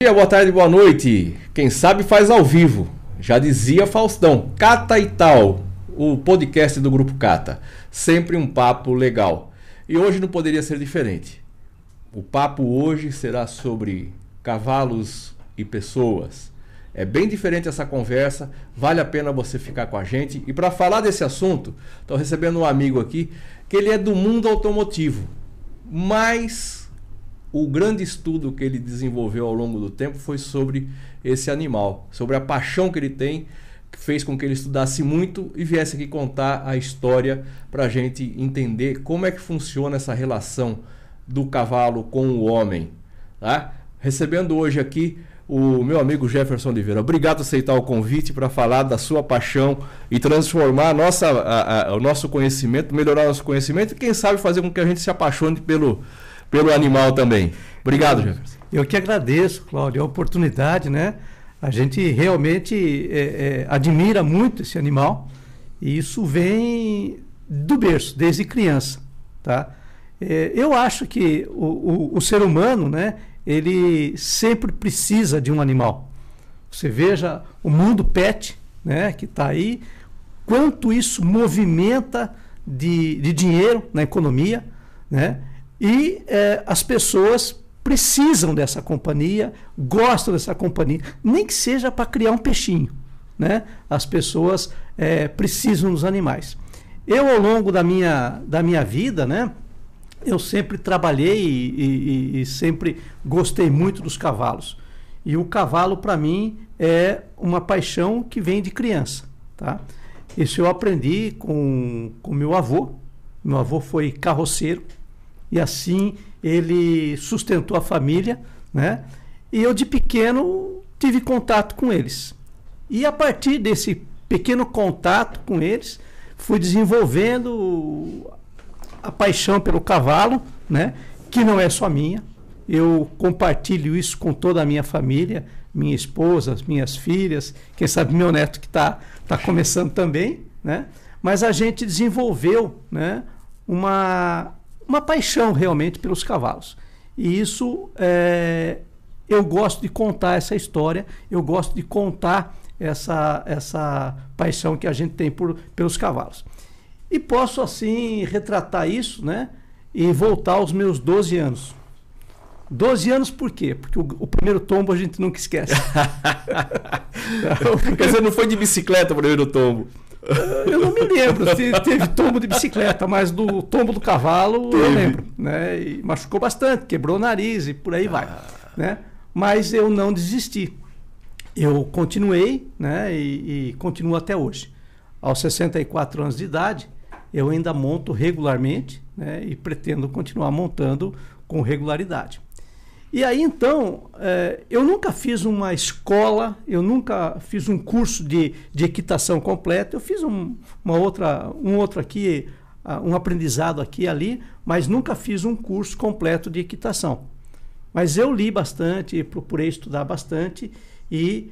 dia, boa tarde, boa noite. Quem sabe faz ao vivo. Já dizia Faustão, Cata e tal, o podcast do Grupo Cata. Sempre um papo legal. E hoje não poderia ser diferente. O papo hoje será sobre cavalos e pessoas. É bem diferente essa conversa, vale a pena você ficar com a gente. E para falar desse assunto, estou recebendo um amigo aqui que ele é do mundo automotivo, mas o grande estudo que ele desenvolveu ao longo do tempo foi sobre esse animal, sobre a paixão que ele tem, que fez com que ele estudasse muito e viesse aqui contar a história para a gente entender como é que funciona essa relação do cavalo com o homem. Tá? Recebendo hoje aqui o meu amigo Jefferson Oliveira. Obrigado por aceitar o convite para falar da sua paixão e transformar nossa, a, a, o nosso conhecimento, melhorar nosso conhecimento e quem sabe fazer com que a gente se apaixone pelo, pelo animal também. Obrigado, Jefferson. Eu que agradeço, Cláudio, a oportunidade, né? A gente realmente é, é, admira muito esse animal e isso vem do berço, desde criança, tá? É, eu acho que o, o, o ser humano, né? ele sempre precisa de um animal. Você veja o mundo pet, né, que está aí, quanto isso movimenta de, de dinheiro na economia, né? E é, as pessoas precisam dessa companhia, gostam dessa companhia, nem que seja para criar um peixinho, né? As pessoas é, precisam dos animais. Eu ao longo da minha, da minha vida, né? eu sempre trabalhei e, e, e, sempre gostei muito dos cavalos. E o cavalo, para mim, é uma paixão que vem de criança. Tá? Isso eu aprendi com, com meu avô. Meu avô foi carroceiro e assim ele sustentou a família. Né? E eu, de pequeno, tive contato com eles. E a partir desse pequeno contato com eles, fui desenvolvendo a paixão pelo cavalo, né? Que não é só minha. Eu compartilho isso com toda a minha família, minha esposa, minhas filhas, quem sabe meu neto que está tá começando também, né? Mas a gente desenvolveu, né? Uma, uma paixão realmente pelos cavalos. E isso é, eu gosto de contar essa história, eu gosto de contar essa, essa paixão que a gente tem por, pelos cavalos. E posso, assim, retratar isso, né? E voltar aos meus 12 anos. 12 anos por quê? Porque o, o primeiro tombo a gente nunca esquece. Quer dizer, não foi de bicicleta o primeiro tombo? Eu não me lembro se teve tombo de bicicleta, mas do tombo do cavalo teve. eu lembro. Né? E machucou bastante, quebrou o nariz e por aí vai. Ah. Né? Mas eu não desisti. Eu continuei né? e, e continuo até hoje. Aos 64 anos de idade, eu ainda monto regularmente né, e pretendo continuar montando com regularidade. E aí então, é, eu nunca fiz uma escola, eu nunca fiz um curso de, de equitação completo, eu fiz um, uma outra, um outro aqui, um aprendizado aqui e ali, mas nunca fiz um curso completo de equitação. Mas eu li bastante, procurei estudar bastante e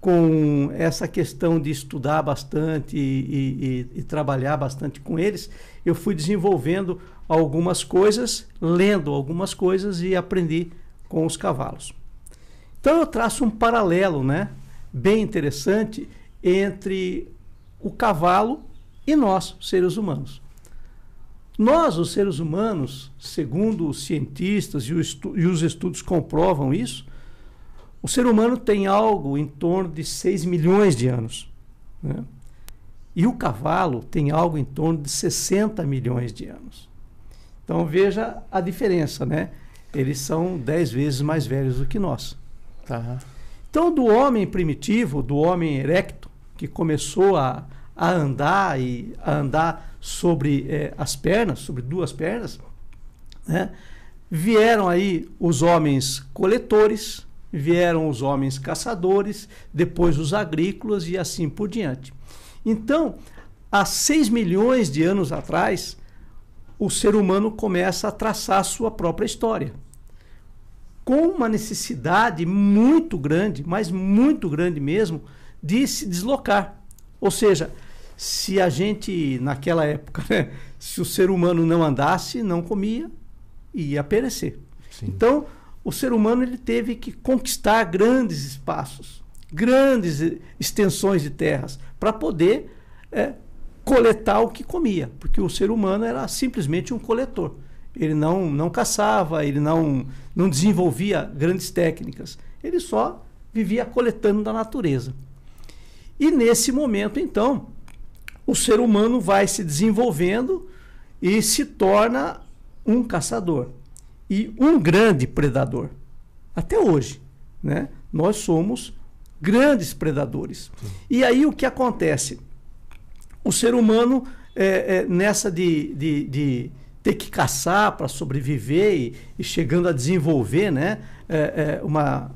com essa questão de estudar bastante e, e, e, trabalhar bastante com eles, eu fui desenvolvendo algumas coisas, lendo algumas coisas e aprendi com os cavalos. Então eu traço um paralelo, né, bem interessante entre o cavalo e nós, seres humanos. Nós, os seres humanos, segundo os cientistas e, e os estudos comprovam isso, o ser humano tem algo em torno de 6 milhões de anos. Né? E o cavalo tem algo em torno de 60 milhões de anos. Então veja a diferença, né? Eles são 10 vezes mais velhos do que nós. Tá. Então, do homem primitivo, do homem erecto, que começou a, a andar e a andar sobre eh, as pernas, sobre duas pernas, né? vieram aí os homens coletores, vieram os homens caçadores, depois os agrícolas e assim por diante. Então, há 6 milhões de anos atrás, o ser humano começa a traçar a sua própria história. Com uma necessidade muito grande, mas muito grande mesmo, de se deslocar. Ou seja, se a gente, naquela época, né, se o ser humano não andasse, não comia, ia perecer. Sim. Então, o ser humano ele teve que conquistar grandes espaços, grandes extensões de terras, para poder é, coletar o que comia, porque o ser humano era simplesmente um coletor. Ele não, não caçava, ele não, não desenvolvia grandes técnicas, ele só vivia coletando da natureza. E nesse momento, então, o ser humano vai se desenvolvendo e se torna um caçador e um grande predador. Até hoje, né? Nós somos grandes predadores. E aí o que acontece? O ser humano, é, é, nessa de, de, de, ter que caçar para sobreviver e, e, chegando a desenvolver né? É, é, uma,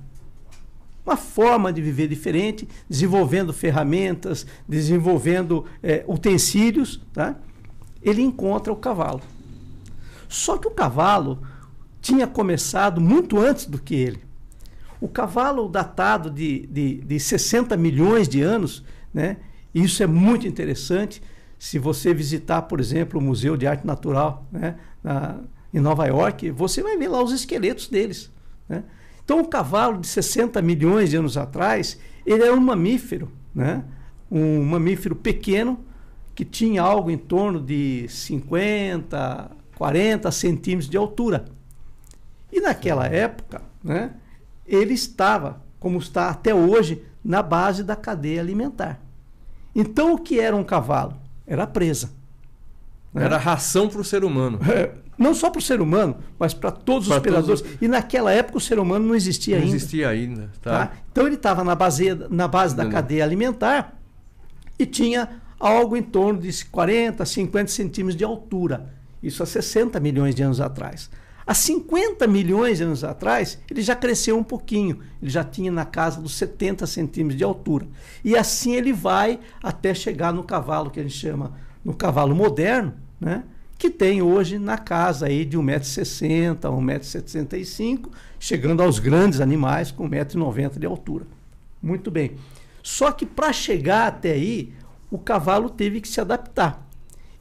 uma forma de viver diferente, desenvolvendo ferramentas, desenvolvendo é, utensílios, tá? ele encontra o cavalo. Só que o cavalo tinha começado muito antes do que ele. O cavalo datado de, de, de 60 milhões de anos, né? isso é muito interessante. Se você visitar, por exemplo, o Museu de Arte Natural né? Na, em Nova York, você vai ver lá os esqueletos deles. Né? Então, o cavalo de 60 milhões de anos atrás, ele era um mamífero, né? um mamífero pequeno, que tinha algo em torno de 50, 40 centímetros de altura. E naquela época, né, ele estava, como está até hoje, na base da cadeia alimentar. Então, o que era um cavalo? Era presa. Né? Era ração para o ser humano. É, não só para o ser humano, mas para todos pra os predadores. Todos... E naquela época o ser humano não existia não ainda. Não existia ainda. Tá. Tá? Então ele estava na base, na base da não. cadeia alimentar e tinha algo em torno de 40, 50 centímetros de altura. Isso há 60 milhões de anos atrás. Há 50 milhões de anos atrás, ele já cresceu um pouquinho. Ele já tinha na casa dos 70 centímetros de altura. E assim ele vai até chegar no cavalo que a gente chama, no cavalo moderno, né? que tem hoje na casa aí de 1,60m, 1,75m, chegando aos grandes animais com 1,90m de altura. Muito bem. Só que para chegar até aí, o cavalo teve que se adaptar.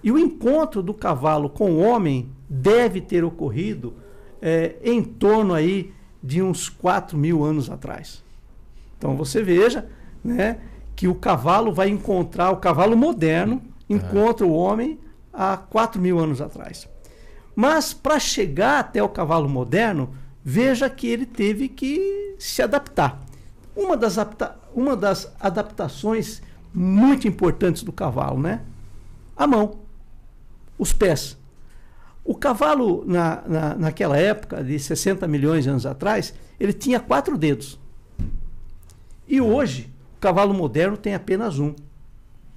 E o encontro do cavalo com o homem deve ter ocorrido é, em torno aí de uns 4 mil anos atrás. Então você veja né, que o cavalo vai encontrar, o cavalo moderno encontra o homem há 4 mil anos atrás. Mas para chegar até o cavalo moderno, veja que ele teve que se adaptar. Uma das, uma das adaptações muito importantes do cavalo, né? A mão, os pés. O cavalo, na, na, naquela época, de 60 milhões de anos atrás, ele tinha quatro dedos. E hoje, o cavalo moderno tem apenas um.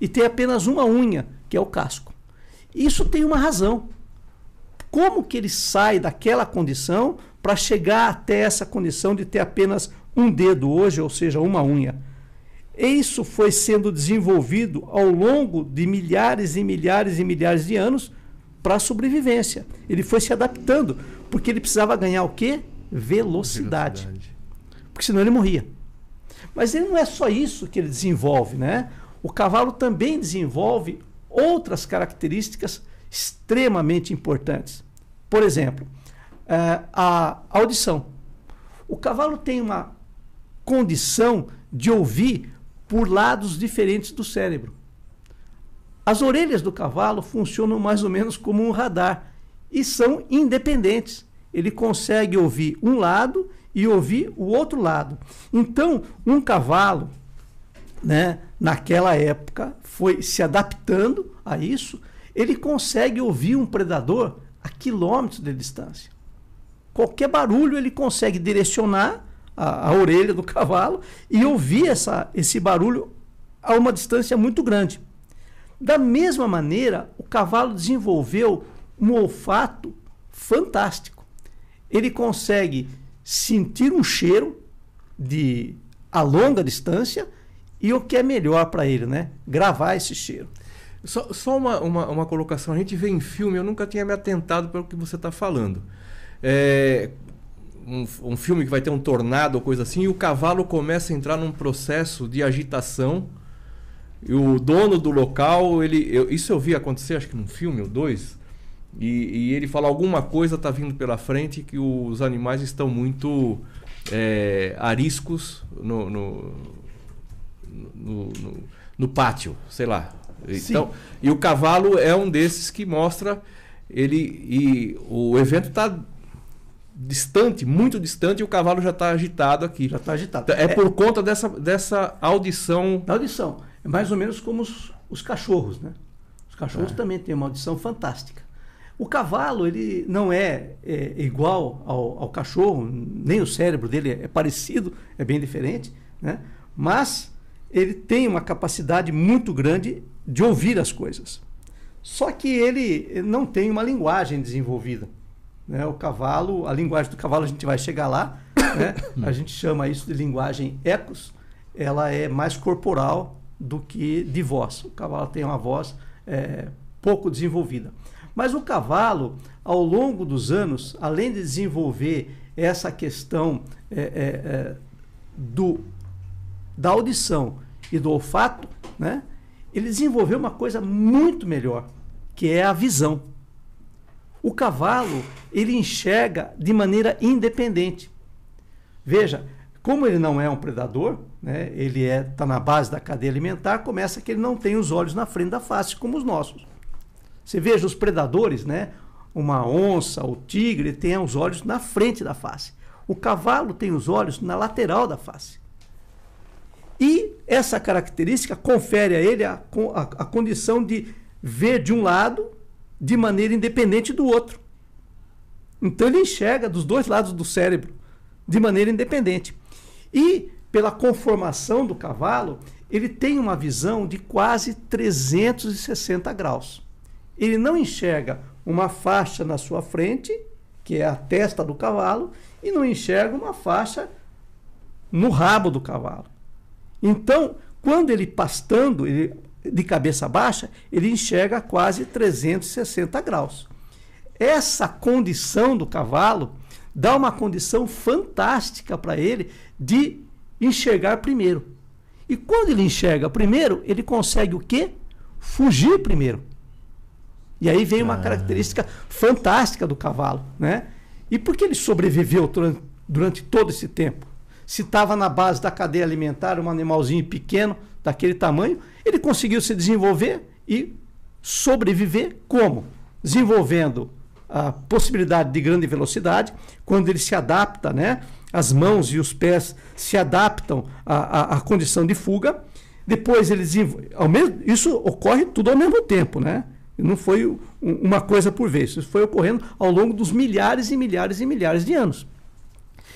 E tem apenas uma unha, que é o casco. Isso tem uma razão. Como que ele sai daquela condição para chegar até essa condição de ter apenas um dedo hoje, ou seja, uma unha? Isso foi sendo desenvolvido ao longo de milhares e milhares e milhares de anos para a sobrevivência. Ele foi se adaptando, porque ele precisava ganhar o quê? Velocidade. Velocidade. Porque senão ele morria. Mas ele não é só isso que ele desenvolve, né? O cavalo também desenvolve outras características extremamente importantes. Por exemplo, eh, a audição. O cavalo tem uma condição de ouvir por lados diferentes do cérebro. As orelhas do cavalo funcionam mais ou menos como um radar e são independentes. Ele consegue ouvir um lado e ouvir o outro lado. Então, um cavalo, né, naquela época, foi se adaptando a isso, ele consegue ouvir um predador a quilômetros de distância. Qualquer barulho ele consegue direcionar a, a orelha do cavalo e ouvir essa, esse barulho a uma distância muito grande. Da mesma maneira, o cavalo desenvolveu um olfato fantástico. Ele consegue sentir um cheiro de a longa distância e o que é melhor para ele, né? Gravar esse cheiro. Só, só uma, uma, uma, colocação. A gente vê em filme, eu nunca tinha me atentado pelo que você está falando. É, um, um, filme que vai ter um tornado ou coisa assim, e o cavalo começa a entrar num processo de agitação e o dono do local, ele, eu, isso eu vi acontecer, acho que num filme ou dois, e, e ele fala alguma coisa está vindo pela frente que os animais estão muito é, ariscos no, no, no, no, no pátio, sei lá. Então, e o cavalo é um desses que mostra ele e o evento está distante, muito distante, e o cavalo já está agitado aqui. Já está agitado. É, é, por conta dessa, dessa audição. Da audição. É mais ou menos como os, os cachorros, né? Os cachorros é. também têm uma audição fantástica. O cavalo, ele não é, é igual ao, ao, cachorro, nem o cérebro dele é, é parecido, é bem diferente, né? Mas ele tem uma capacidade muito grande de ouvir as coisas. Só que ele não tem uma linguagem desenvolvida. Né? O cavalo, a linguagem do cavalo, a gente vai chegar lá, né? a gente chama isso de linguagem ecos, ela é mais corporal do que de voz. O cavalo tem uma voz é, pouco desenvolvida. Mas o cavalo, ao longo dos anos, além de desenvolver essa questão é, é, é do, da audição e do olfato, né? ele desenvolveu uma coisa muito melhor, que é a visão. O cavalo, ele enxerga de maneira independente. Veja, como ele não é um predador, né, ele está é, tá na base da cadeia alimentar, começa que ele não tem os olhos na frente da face, como os nossos. Você veja os predadores, né, uma onça, o tigre, tem os olhos na frente da face. O cavalo tem os olhos na lateral da face. E essa característica confere a ele a, a, a condição de ver de um lado de maneira independente do outro. Então ele enxerga dos dois lados do cérebro de maneira independente. E pela conformação do cavalo, ele tem uma visão de quase 360 graus. Ele não enxerga uma faixa na sua frente, que é a testa do cavalo, e não enxerga uma faixa no rabo do cavalo. Então, quando ele pastando, ele, de cabeça baixa, ele enxerga quase 360 graus. Essa condição do cavalo dá uma condição fantástica para ele de enxergar primeiro. E quando ele enxerga primeiro, ele consegue o quê? Fugir primeiro. E aí vem uma ah. característica fantástica do cavalo, né? E por que ele sobreviveu durante, durante todo esse tempo? se estava na base da cadeia alimentar, um animalzinho pequeno, daquele tamanho, ele conseguiu se desenvolver e sobreviver como? Desenvolvendo a possibilidade de grande velocidade, quando ele se adapta, né? As mãos e os pés se adaptam à, à, à condição de fuga. Depois ele desenvolve. Ao mesmo, isso ocorre tudo ao mesmo tempo, né? Não foi uma coisa por vez. Isso foi ocorrendo ao longo dos milhares e milhares e milhares de anos.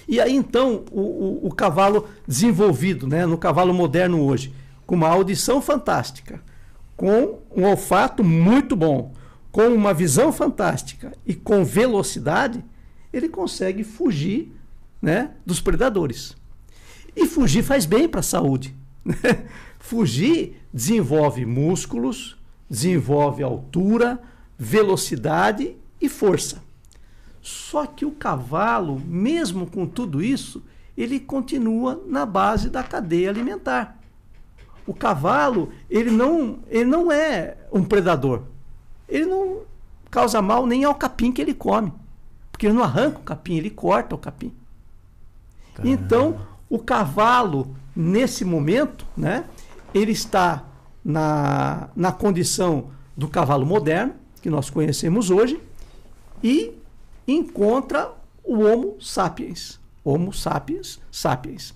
E aí então o, o, o cavalo desenvolvido, né, no cavalo moderno hoje, com uma audição fantástica, com um olfato muito bom, com uma visão fantástica e com velocidade, ele consegue fugir né, dos predadores. E fugir faz bem para a saúde. fugir desenvolve músculos, desenvolve altura, velocidade e força. Só que o cavalo, mesmo com tudo isso, ele continua na base da cadeia alimentar. O cavalo, ele não, ele não é um predador. Ele não causa mal nem ao capim que ele come. Porque ele não arranca o capim, ele corta o capim. Então, o cavalo, nesse momento, né, ele está na, na condição do cavalo moderno, que nós conhecemos hoje, e encontra o Homo sapiens. Homo sapiens sapiens.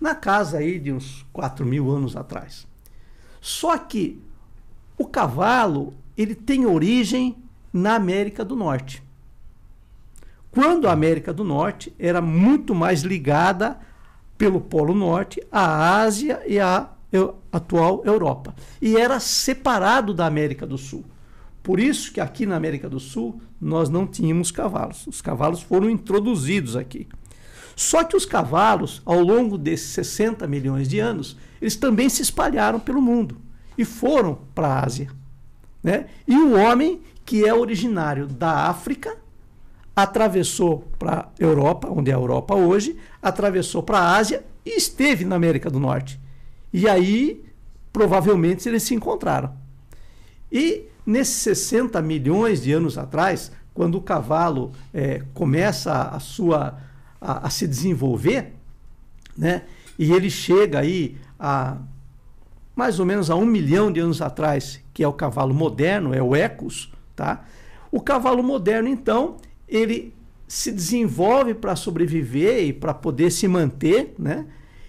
Na casa aí de uns 4 mil anos atrás. Só que o cavalo ele tem origem na América do Norte. Quando a América do Norte era muito mais ligada pelo Polo Norte à Ásia e à atual Europa. E era separado da América do Sul. Por isso que aqui na América do Sul nós não tínhamos cavalos. Os cavalos foram introduzidos aqui. Só que os cavalos, ao longo desses 60 milhões de anos, eles também se espalharam pelo mundo e foram para a Ásia. Né? E o homem, que é originário da África, atravessou para a Europa, onde é a Europa hoje, atravessou para a Ásia e esteve na América do Norte. E aí, provavelmente, eles se encontraram. E nesses 60 milhões de anos atrás, quando o cavalo é, começa a sua a, a, se desenvolver, né? E ele chega aí a mais ou menos a um milhão de anos atrás, que é o cavalo moderno, é o Ecos, tá? O cavalo moderno, então, ele se desenvolve para sobreviver e para poder se manter, né?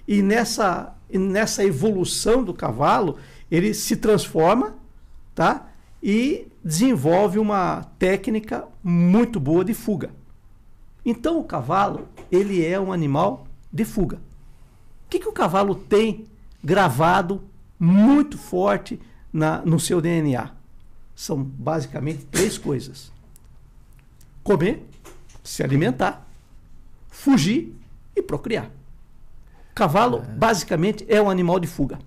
E nessa, nessa evolução do cavalo, ele se transforma, tá? E desenvolve uma técnica muito boa de fuga. Então o cavalo, ele é um animal de fuga. O que, que o cavalo tem gravado muito forte na, no seu DNA? São basicamente três coisas: comer, se alimentar, fugir e procriar. O cavalo, é. basicamente, é um animal de fuga.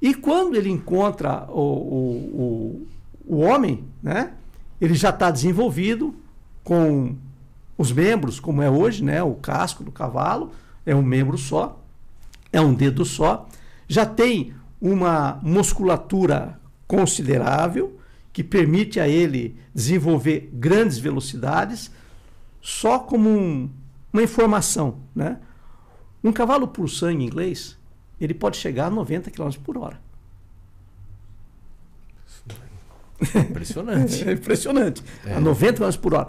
E quando ele encontra o, o, o, o homem, né, ele já está desenvolvido com os membros, como é hoje, né, o casco do cavalo, é um membro só, é um dedo só, já tem uma musculatura considerável que permite a ele desenvolver grandes velocidades, só como um, uma informação, né? Um cavalo por sangue inglês, ele pode chegar a 90 km por hora. Impressionante. é impressionante. É. A 90 km por hora.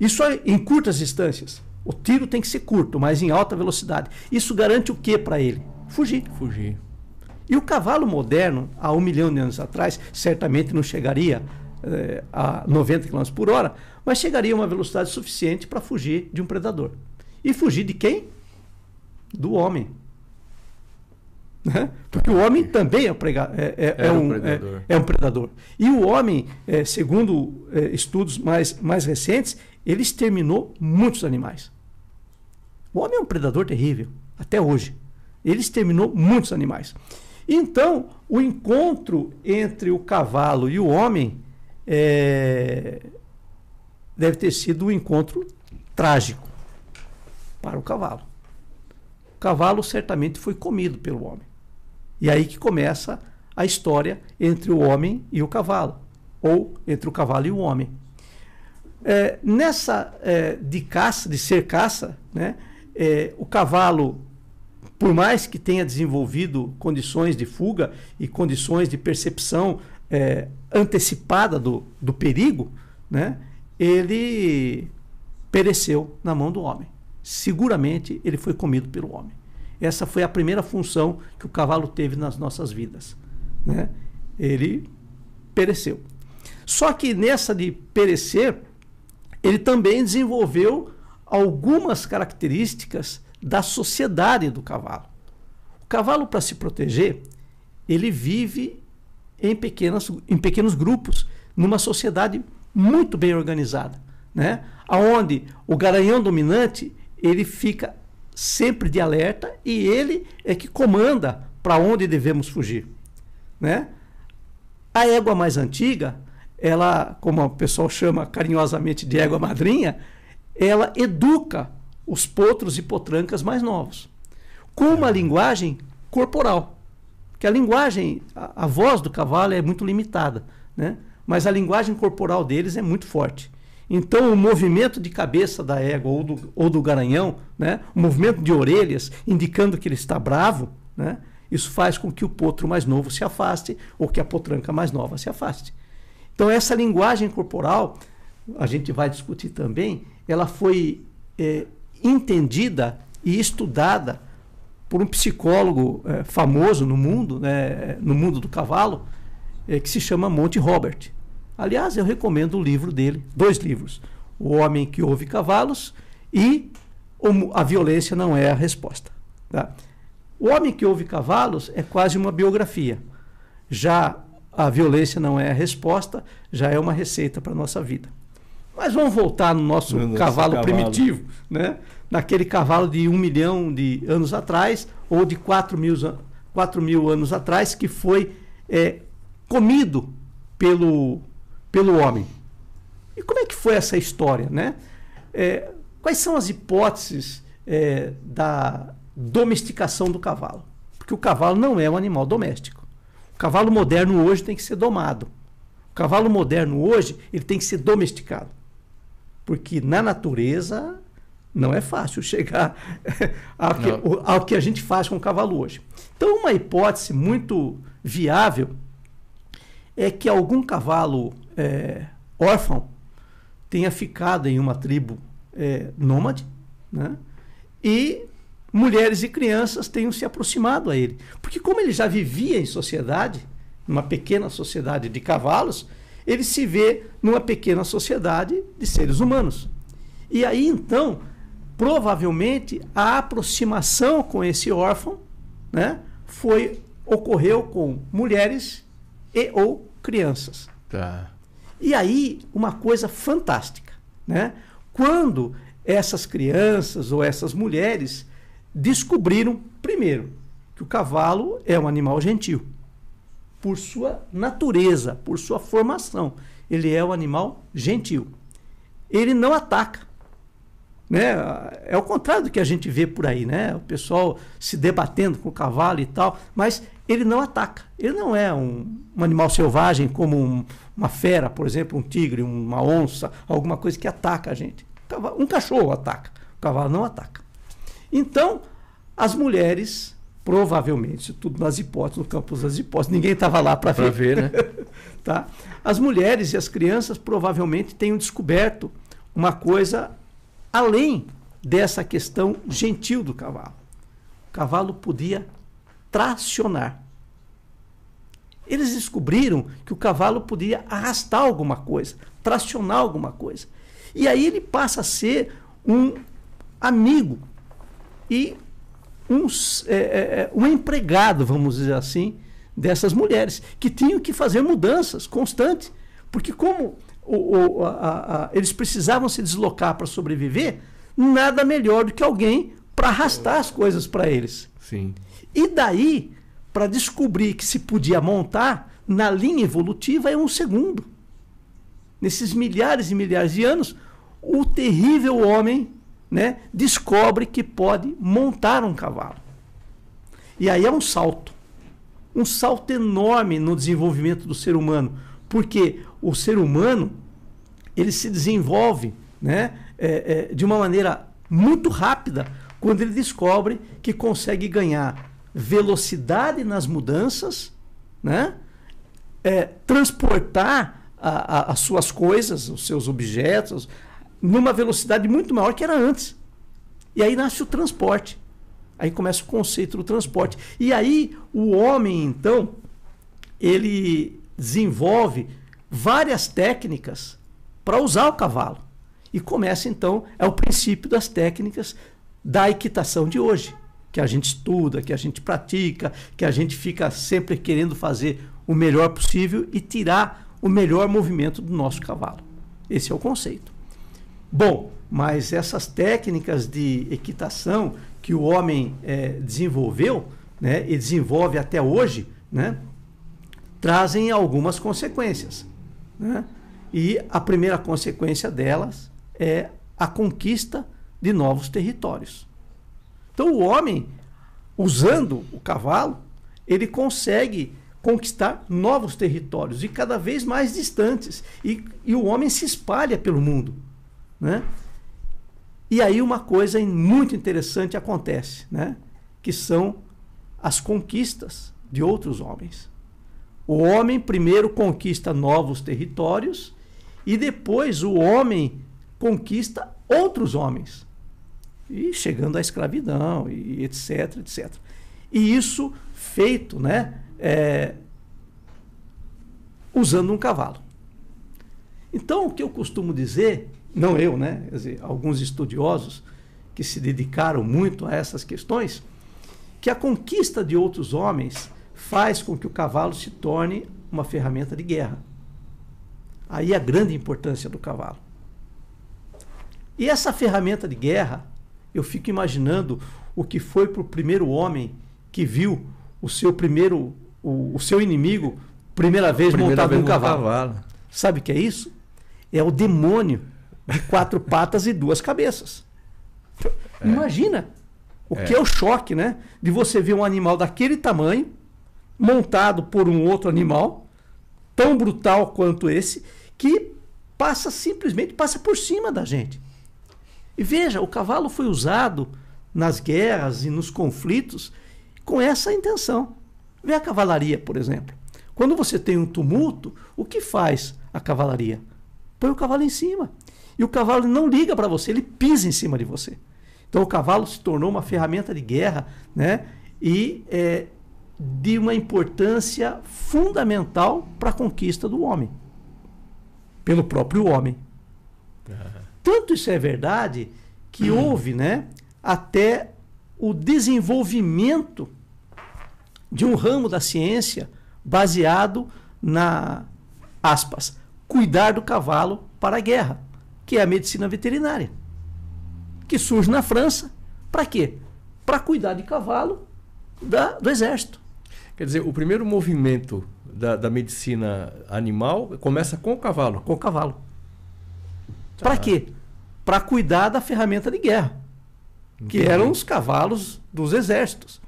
Isso é em curtas distâncias. O tiro tem que ser curto, mas em alta velocidade. Isso garante o que para ele? Fugir. Fugir. E o cavalo moderno, há um milhão de anos atrás, certamente não chegaria eh, a 90 km por hora, mas chegaria a uma velocidade suficiente para fugir de um predador. E fugir de quem? Do homem. Né? Porque o homem também é, prega, é, é, é um, é, é, um predador. E o homem, é, segundo é, estudos mais, mais recentes, ele exterminou muitos animais. O homem é um predador terrível, até hoje. Ele exterminou muitos animais. Então, o encontro entre o cavalo e o homem é, deve ter sido um encontro trágico para o cavalo. O cavalo certamente foi comido pelo homem. E aí que começa a história entre o homem e o cavalo, ou entre o cavalo e o homem. É, nessa é, de caça, de ser caça, né, é, o cavalo, por mais que tenha desenvolvido condições de fuga e condições de percepção é, antecipada do, do perigo, né, ele pereceu na mão do homem. Seguramente ele foi comido pelo homem. Essa foi a primeira função que o cavalo teve nas nossas vidas. Né? Ele pereceu. Só que nessa de perecer, ele também desenvolveu algumas características da sociedade do cavalo. O cavalo, para se proteger, ele vive em, pequenas, em pequenos grupos, numa sociedade muito bem organizada, né? Aonde o garanhão dominante ele fica sempre de alerta e ele é que comanda para onde devemos fugir, né? A égua mais antiga, ela, como o pessoal chama carinhosamente de égua madrinha, ela educa os potros e potrancas mais novos, com uma linguagem corporal. Que a linguagem, a, a voz do cavalo é muito limitada, né? mas a linguagem corporal deles é muito forte. Então, o movimento de cabeça da égua ou do, ou do garanhão, né? o movimento de orelhas, indicando que ele está bravo, né? isso faz com que o potro mais novo se afaste ou que a potranca mais nova se afaste. Então, essa linguagem corporal, a gente vai discutir também, ela foi é, entendida e estudada por um psicólogo é, famoso no mundo, né, no mundo do cavalo, é, que se chama Monte Robert. Aliás, eu recomendo o livro dele, dois livros: O Homem que Ouve Cavalos e A Violência Não é a Resposta. Tá? O Homem que Ouve Cavalos é quase uma biografia. Já a violência não é a resposta, já é uma receita para a nossa vida. Mas vamos voltar no nosso, no cavalo, cavalo, primitivo, né? naquele cavalo de um milhão de anos atrás, ou de quatro mil, quatro mil anos atrás, que foi é, comido pelo pelo homem. E como é que foi essa história? Né? É, quais são as hipóteses é, da domesticação do cavalo? Porque o cavalo não é um animal doméstico. O cavalo moderno hoje tem que ser domado. O cavalo moderno hoje, ele tem que ser domesticado. Porque na natureza não é fácil chegar ao que, ao que a gente faz com o cavalo hoje. Então, uma hipótese muito viável é que algum cavalo é, órfão tenha ficado em uma tribo é, nômade, né? e mulheres e crianças tenham se aproximado a ele. Porque, como ele já vivia em sociedade, numa pequena sociedade de cavalos, ele se vê numa pequena sociedade de seres humanos. E aí, então, provavelmente, a aproximação com esse órfão né, foi ocorreu com mulheres e ou crianças. Tá. E aí, uma coisa fantástica, né? Quando essas crianças ou essas mulheres descobriram, primeiro, que o cavalo é um animal gentil, por sua natureza, por sua formação. Ele é um animal gentil. Ele não ataca. Né? É o contrário do que a gente vê por aí, né? O pessoal se debatendo com o cavalo e tal, mas ele não ataca. Ele não é um, um animal selvagem como um, uma fera, por exemplo, um tigre, uma onça, alguma coisa que ataca a gente. Um cachorro ataca, o cavalo não ataca. Então, as mulheres, provavelmente, tudo nas hipóteses, no campus das hipóteses, ninguém estava lá para ver. ver né? tá? As mulheres e as crianças provavelmente tenham descoberto uma coisa além dessa questão gentil do cavalo. O cavalo podia tracionar. Eles descobriram que o cavalo podia arrastar alguma coisa, tracionar alguma coisa. E aí ele passa a ser um amigo e um, é, é, é, um empregado, vamos dizer assim, dessas mulheres, que tinham que fazer mudanças constantes. Porque como o, o, a, a, eles precisavam se deslocar para sobreviver, nada melhor do que alguém para arrastar as coisas para eles. Sim. E daí, para descobrir que se podia montar, na linha evolutiva é um segundo. Nesses milhares e milhares de anos, o terrível homem né, descobre que pode montar um cavalo. E aí é um salto. Um salto enorme no desenvolvimento do ser humano. Porque o ser humano ele se desenvolve né, é, é, de uma maneira muito rápida quando ele descobre que consegue ganhar velocidade nas mudanças, né? É, transportar a, a, as suas coisas, os seus objetos, numa velocidade muito maior que era antes. E aí nasce o transporte. Aí começa o conceito do transporte. E aí o homem, então, ele desenvolve várias técnicas para usar o cavalo. E começa então, é o princípio das técnicas da equitação de hoje que a gente estuda, que a gente pratica, que a gente fica sempre querendo fazer o melhor possível e tirar o melhor movimento do nosso cavalo. Esse é o conceito. Bom, mas essas técnicas de equitação que o homem é, desenvolveu, né, e desenvolve até hoje, né, trazem algumas consequências. Né? E a primeira consequência delas é a conquista de novos territórios. Então o homem, usando o cavalo, ele consegue conquistar novos territórios e cada vez mais distantes. E, e o homem se espalha pelo mundo. Né? E aí uma coisa muito interessante acontece, né? que são as conquistas de outros homens. O homem primeiro conquista novos territórios e depois o homem conquista outros homens e chegando à escravidão, e etc, etc. E isso feito, né, é, usando um cavalo. Então, o que eu costumo dizer, não eu, né, dizer, alguns estudiosos que se dedicaram muito a essas questões, que a conquista de outros homens faz com que o cavalo se torne uma ferramenta de guerra. Aí a grande importância do cavalo. E essa ferramenta de guerra, eu fico imaginando o que foi para o primeiro homem que viu o seu primeiro, o, o seu inimigo, primeira vez primeira montado vez num cavalo. cavalo. Sabe o que é isso? É o demônio de quatro patas e duas cabeças. É. Imagina o é. que é o choque, né? De você ver um animal daquele tamanho montado por um outro animal tão brutal quanto esse, que passa simplesmente passa por cima da gente. E veja, o cavalo foi usado nas guerras e nos conflitos com essa intenção. Vê a cavalaria, por exemplo. Quando você tem um tumulto, o que faz a cavalaria? Põe o cavalo em cima. E o cavalo não liga para você, ele pisa em cima de você. Então o cavalo se tornou uma ferramenta de guerra né? e é, de uma importância fundamental para a conquista do homem, pelo próprio homem. Tanto isso é verdade que houve né, até o desenvolvimento de um ramo da ciência baseado na, aspas, cuidar do cavalo para a guerra, que é a medicina veterinária, que surge na França. Para quê? Para cuidar de cavalo da, do exército. Quer dizer, o primeiro movimento da, da medicina animal começa com o cavalo. Com o cavalo. Para quê? Para cuidar da ferramenta de guerra, Entendi. que eram os cavalos dos exércitos.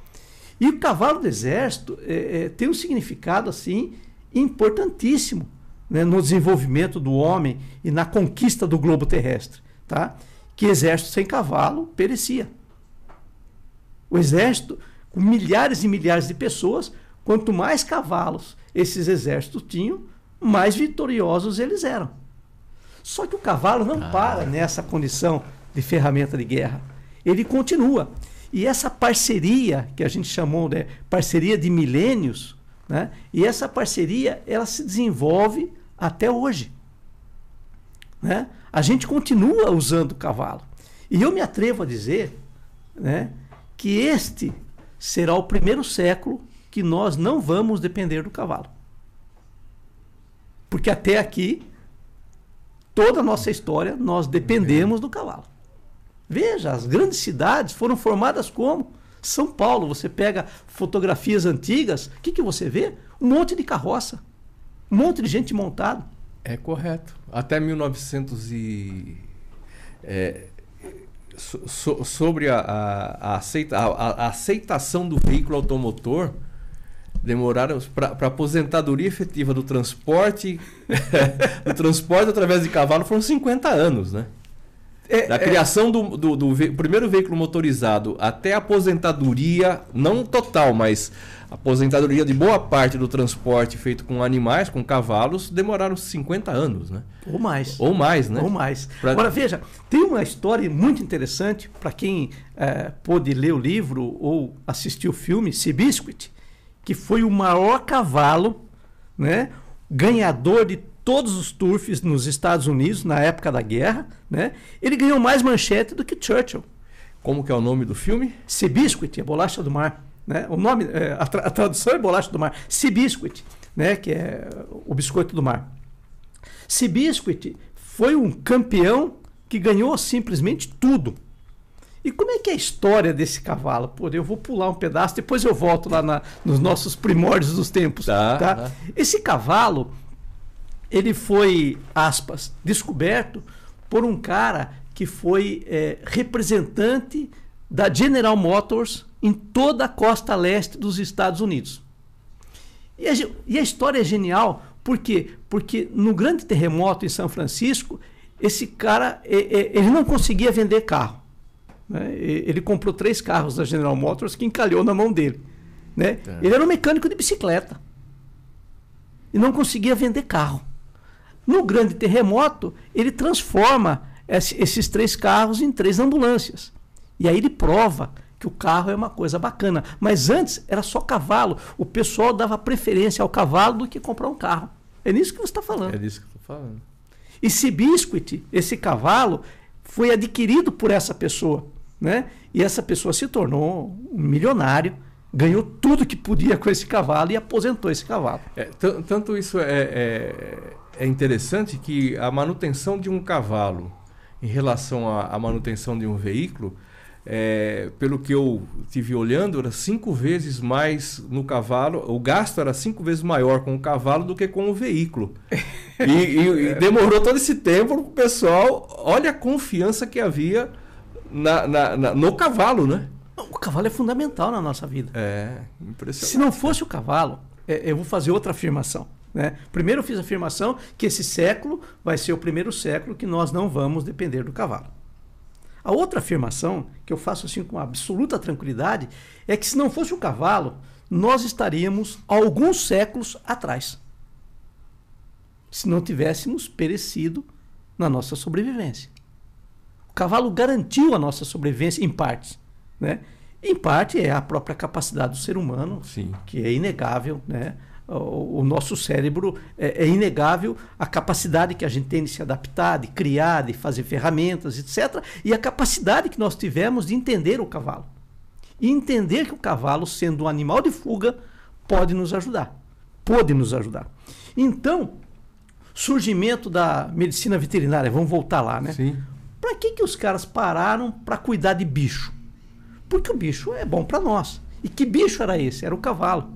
E o cavalo do exército é, é, tem um significado assim importantíssimo né, no desenvolvimento do homem e na conquista do globo terrestre, tá? Que exército sem cavalo perecia. O exército, com milhares e milhares de pessoas, quanto mais cavalos esses exércitos tinham, mais vitoriosos eles eram. Só que o cavalo não ah. para nessa condição de ferramenta de guerra. Ele continua. E essa parceria, que a gente chamou de parceria de milênios, né? e essa parceria ela se desenvolve até hoje. Né? A gente continua usando o cavalo. E eu me atrevo a dizer né, que este será o primeiro século que nós não vamos depender do cavalo. Porque até aqui, toda a nossa história, nós dependemos do cavalo. Veja, as grandes cidades foram formadas como? São Paulo, você pega fotografias antigas, o que, que você vê? Um monte de carroça, um monte de gente montado. É correto. Até 1900 e... É, so, sobre a, a, a, aceita, a, aceitação do veículo automotor, demoraram para aposentadoria efetiva do transporte do transporte através de cavalo foram 50 anos, né? É, da é. criação do, do, do ve primeiro veículo motorizado até a aposentadoria, não total, mas aposentadoria de boa parte do transporte feito com animais, com cavalos, demoraram 50 anos, né? Ou mais. Ou mais, né? Ou mais. Pra... Agora, veja, tem uma história muito interessante para quem é, pôde ler o livro ou assistir o filme, Seabiscuit, que foi o maior cavalo, né? Ganhador de todos os turfs nos Estados Unidos na época da guerra, né? Ele ganhou mais manchete do que Churchill. Como que é o nome do filme? Seabiscuit, a bolacha do mar, né? O nome, é, a, tra a, tradução é bolacha do mar. Seabiscuit, né? Que é o biscoito do mar. Seabiscuit foi um campeão que ganhou simplesmente tudo. E como é que é a história desse cavalo? Pô, eu vou pular um pedaço, depois eu volto lá na, nos nossos primórdios dos tempos. Tá, tá? tá. Esse cavalo, ele foi, aspas, descoberto por um cara que foi é, representante da General Motors em toda a costa leste dos Estados Unidos. E a, e a história é genial, por quê? Porque no grande terremoto em São Francisco, esse cara é, é, ele não conseguia vender carro. Né? Ele comprou três carros da General Motors que encalhou na mão dele. Né? É. Ele era um mecânico de bicicleta e não conseguia vender carro. No grande terremoto, ele transforma esses três carros em três ambulâncias. E aí ele prova que o carro é uma coisa bacana. Mas antes era só cavalo. O pessoal dava preferência ao cavalo do que comprar um carro. É nisso que você está falando. É nisso que eu estou falando. E Seabiscuit, esse cavalo, foi adquirido por essa pessoa. Né? E essa pessoa se tornou um milionário, ganhou tudo que podia com esse cavalo e aposentou esse cavalo. É, tanto isso é, é é interessante que a manutenção de um cavalo em relação à, manutenção de um veículo, é, pelo que eu tive olhando, era cinco vezes mais no cavalo, o gasto era cinco vezes maior com o cavalo do que com o veículo. E, e, e demorou todo esse tempo o pessoal, olha a confiança que havia na, na, na, no cavalo, né? O cavalo é fundamental na nossa vida. É, impressionante. Se não fosse o cavalo, é, eu vou fazer outra afirmação Né? Primeiro eu fiz a afirmação que esse século vai ser o primeiro século que nós não vamos depender do cavalo. A outra afirmação, que eu faço assim com absoluta tranquilidade, é que se não fosse o cavalo, nós estaríamos alguns séculos atrás. Se não tivéssemos perecido na nossa sobrevivência. O cavalo garantiu a nossa sobrevivência em partes. Né? Em parte é a própria capacidade do ser humano, Sim. que é inegável. Né? O, nosso cérebro é, é, inegável a capacidade que a gente tem de se adaptar, de criar, de fazer ferramentas, etc. E a capacidade que nós tivemos de entender o cavalo. E entender que o cavalo, sendo um animal de fuga, pode nos ajudar. Pode nos ajudar. Então, surgimento da medicina veterinária, vamos voltar lá, né? Sim. Para que, que os caras pararam para cuidar de bicho? Porque o bicho é bom para nós. E que bicho era esse? Era o cavalo.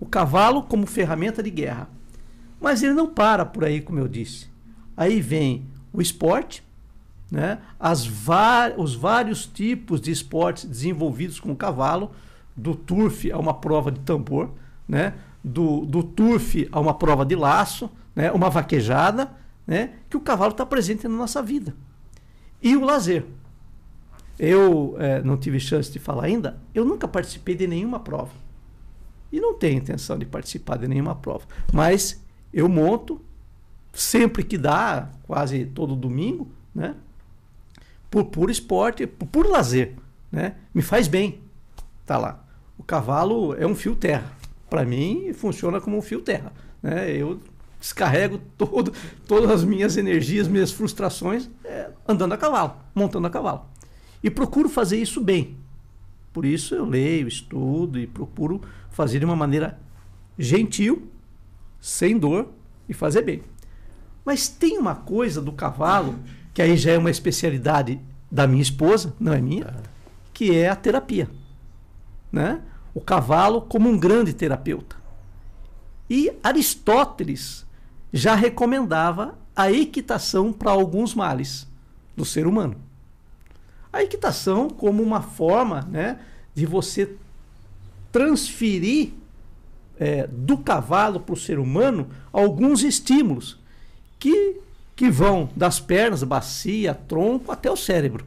O cavalo como ferramenta de guerra. Mas ele não para por aí, como eu disse. Aí vem o esporte, né? As os vários tipos de esportes desenvolvidos com o cavalo, do turf a uma prova de tambor, né? do, do turf a uma prova de laço, né? uma vaquejada, né? que o cavalo está presente na nossa vida. E o lazer. Eu é, não tive chance de falar ainda, eu nunca participei de nenhuma prova. E não tenho intenção de participar de nenhuma prova. Mas eu monto, sempre que dá, quase todo domingo, né? por puro esporte, por puro lazer. Né? Me faz bem. Tá lá. O cavalo é um fio terra. Para mim, funciona como um fio terra. Né? Eu descarrego todo, todas as minhas energias, minhas frustrações é, andando a cavalo, montando a cavalo. E procuro fazer isso bem. Por isso eu leio, estudo e procuro fazer de uma maneira gentil, sem dor e fazer bem. Mas tem uma coisa do cavalo, que aí já é uma especialidade da minha esposa, não é minha, que é a terapia. Né? O cavalo como um grande terapeuta. E Aristóteles já recomendava a equitação para alguns males do ser humano. A equitação como uma forma né, de você transferir é, do cavalo para o ser humano alguns estímulos que, que vão das pernas, bacia, tronco até o cérebro.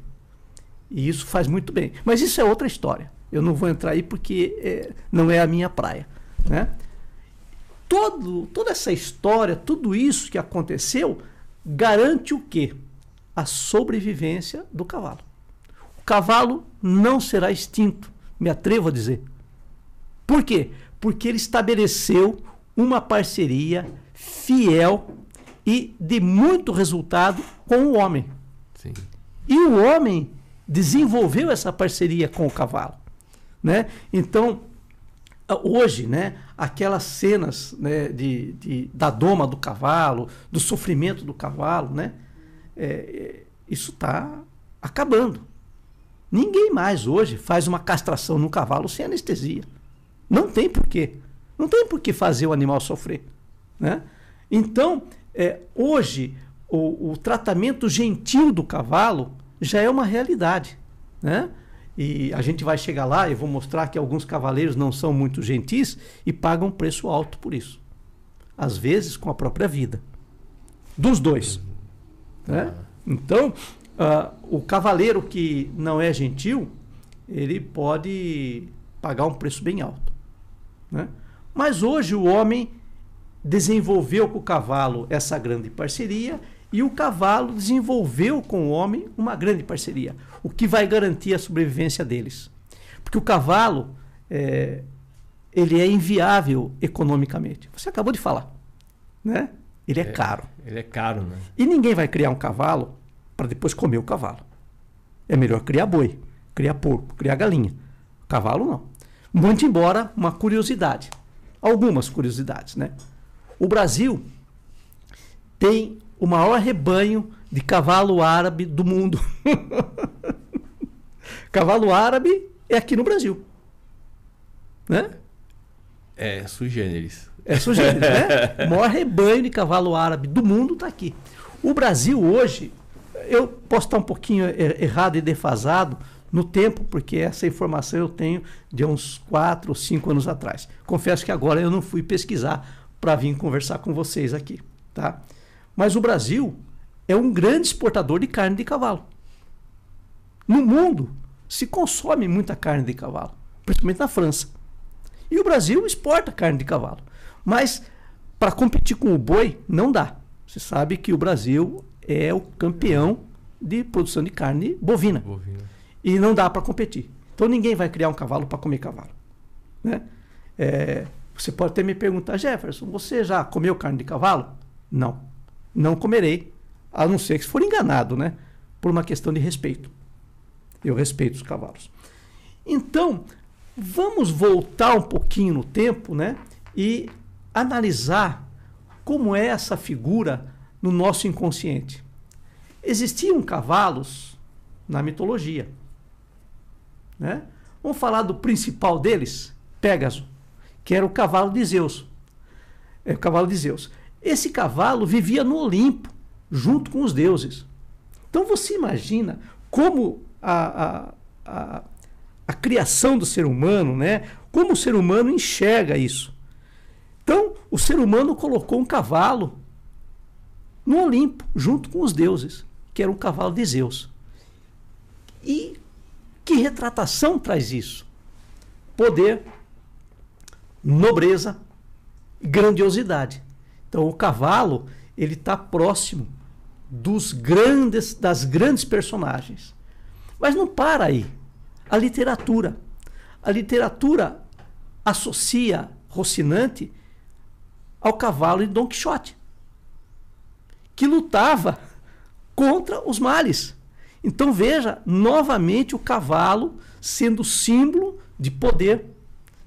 E isso faz muito bem. Mas isso é outra história. Eu não vou entrar aí porque é, não é a minha praia. Né? Todo, toda essa história, tudo isso que aconteceu, garante o quê? A sobrevivência do cavalo cavalo não será extinto, me atrevo a dizer. Por quê? Porque ele estabeleceu uma parceria fiel e de muito resultado com o homem. Sim. E o homem desenvolveu essa parceria com o cavalo. Né? Então, hoje, né, aquelas cenas né, de, de, da doma do cavalo, do sofrimento do cavalo, né, é, isso está acabando. Ninguém mais hoje faz uma castração no cavalo sem anestesia. Não tem porquê. Não tem por que fazer o animal sofrer. Né? Então, é, hoje, o, o, tratamento gentil do cavalo já é uma realidade. Né? E a gente vai chegar lá e vou mostrar que alguns cavaleiros não são muito gentis e pagam preço alto por isso. Às vezes com a própria vida. Dos dois. Né? Então, Uh, o cavaleiro que não é gentil, ele pode pagar um preço bem alto. Né? Mas hoje o homem desenvolveu com o cavalo essa grande parceria e o cavalo desenvolveu com o homem uma grande parceria, o que vai garantir a sobrevivência deles. Porque o cavalo é, ele é inviável economicamente. Você acabou de falar, né? Ele é, é caro. Ele é caro, né? E ninguém vai criar um cavalo para depois comer o cavalo. É melhor criar boi, criar porco, criar galinha. Cavalo não. Muito embora uma curiosidade. Algumas curiosidades, né? O Brasil tem o maior rebanho de cavalo árabe do mundo. cavalo árabe é aqui no Brasil. Né? É sui generis. É sui generis, né? O maior rebanho de cavalo árabe do mundo está aqui. O Brasil hoje eu posso estar um pouquinho errado e defasado no tempo, porque essa informação eu tenho de uns 4 ou 5 anos atrás. Confesso que agora eu não fui pesquisar para vir conversar com vocês aqui, tá? Mas o Brasil é um grande exportador de carne de cavalo. No mundo se consome muita carne de cavalo, principalmente na França. E o Brasil exporta carne de cavalo. Mas para competir com o boi, não dá. Você sabe que o Brasil é o campeão de produção de carne bovina. bovina. E não dá para competir. Então ninguém vai criar um cavalo para comer cavalo. Né? É, você pode até me perguntar, Jefferson, você já comeu carne de cavalo? Não. Não comerei, a não ser que for enganado, né? Por uma questão de respeito. Eu respeito os cavalos. Então, vamos voltar um pouquinho no tempo, né? E analisar como é essa figura no nosso inconsciente. Existiam cavalos na mitologia. Né? Vamos falar do principal deles, Pégaso, que era o cavalo de Zeus. É o cavalo de Zeus. Esse cavalo vivia no Olimpo, junto com os deuses. Então você imagina como a, a, a, a criação do ser humano, né? como o ser humano enxerga isso. Então, o ser humano colocou um cavalo no Olimpo, junto com os deuses, que era um cavalo de Zeus. E que retratação traz isso? Poder, nobreza, grandiosidade. Então, o cavalo ele está próximo dos grandes, das grandes personagens. Mas não para aí. A literatura. A literatura associa Rocinante ao cavalo de Dom Quixote, que lutava contra os males. Então veja novamente o cavalo sendo símbolo de poder,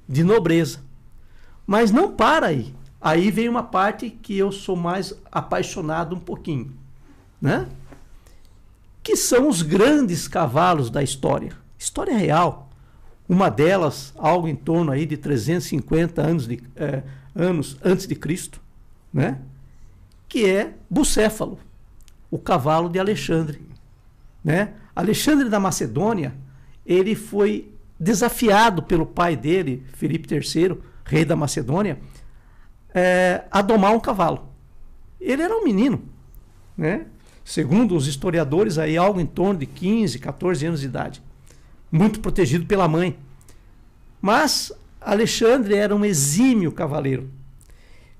de nobreza. Mas não para aí. Aí vem uma parte que eu sou mais apaixonado um pouquinho, né? Que são os grandes cavalos da história. História real. Uma delas, algo em torno aí de 350 anos de, eh, anos antes de Cristo, né? que é Bucéfalo, o cavalo de Alexandre. Né? Alexandre da Macedônia, ele foi desafiado pelo pai dele, Felipe III, rei da Macedônia, é, a domar um cavalo. Ele era um menino, né? segundo os historiadores, aí algo em torno de 15, 14 anos de idade, muito protegido pela mãe. Mas Alexandre era um exímio cavaleiro.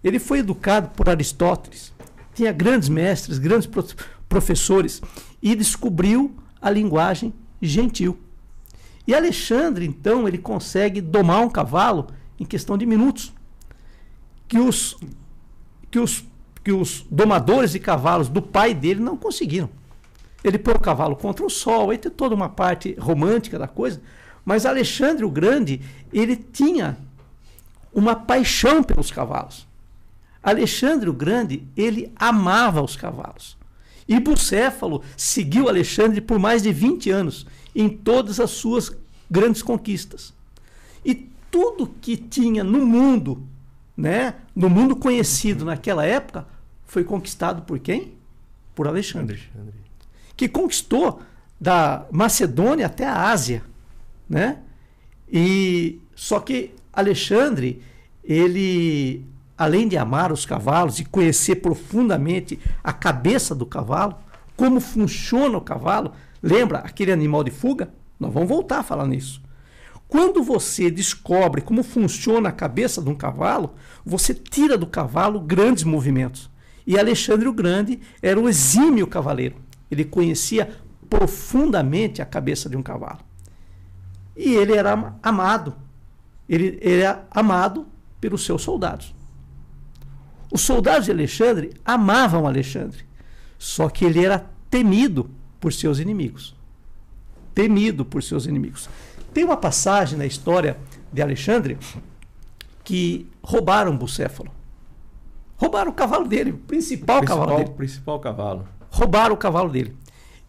Ele foi educado por Aristóteles, tinha grandes mestres, grandes professores e descobriu a linguagem gentil. E Alexandre, então, ele consegue domar um cavalo em questão de minutos. Que os, que os, que os domadores de cavalos do pai dele não conseguiram. Ele põe o cavalo contra o sol, aí tem toda uma parte romântica da coisa, mas Alexandre o Grande, ele tinha uma paixão pelos cavalos. Alexandre o Grande, ele amava os cavalos. E Bucéfalo seguiu Alexandre por mais de 20 anos em todas as suas grandes conquistas. E tudo que tinha no mundo, né, no mundo conhecido naquela época, foi conquistado por quem? Por Alexandre. Alexandre. Que conquistou da Macedônia até a Ásia né? E só que Alexandre, ele além de amar os cavalos e conhecer profundamente a cabeça do cavalo, como funciona o cavalo, lembra aquele animal de fuga? Nós vamos voltar a falar nisso. Quando você descobre como funciona a cabeça de um cavalo, você tira do cavalo grandes movimentos. E Alexandre o Grande era um exímio cavaleiro. Ele conhecia profundamente a cabeça de um cavalo. E ele era amado. Ele, ele era amado pelos seus soldados. Os soldados de Alexandre amavam Alexandre, só que ele era temido por seus inimigos. Temido por seus inimigos. Tem uma passagem na história de Alexandre que roubaram Bucéfalo. Roubaram o cavalo dele, o principal, principal cavalo dele. principal cavalo. Roubaram o cavalo dele.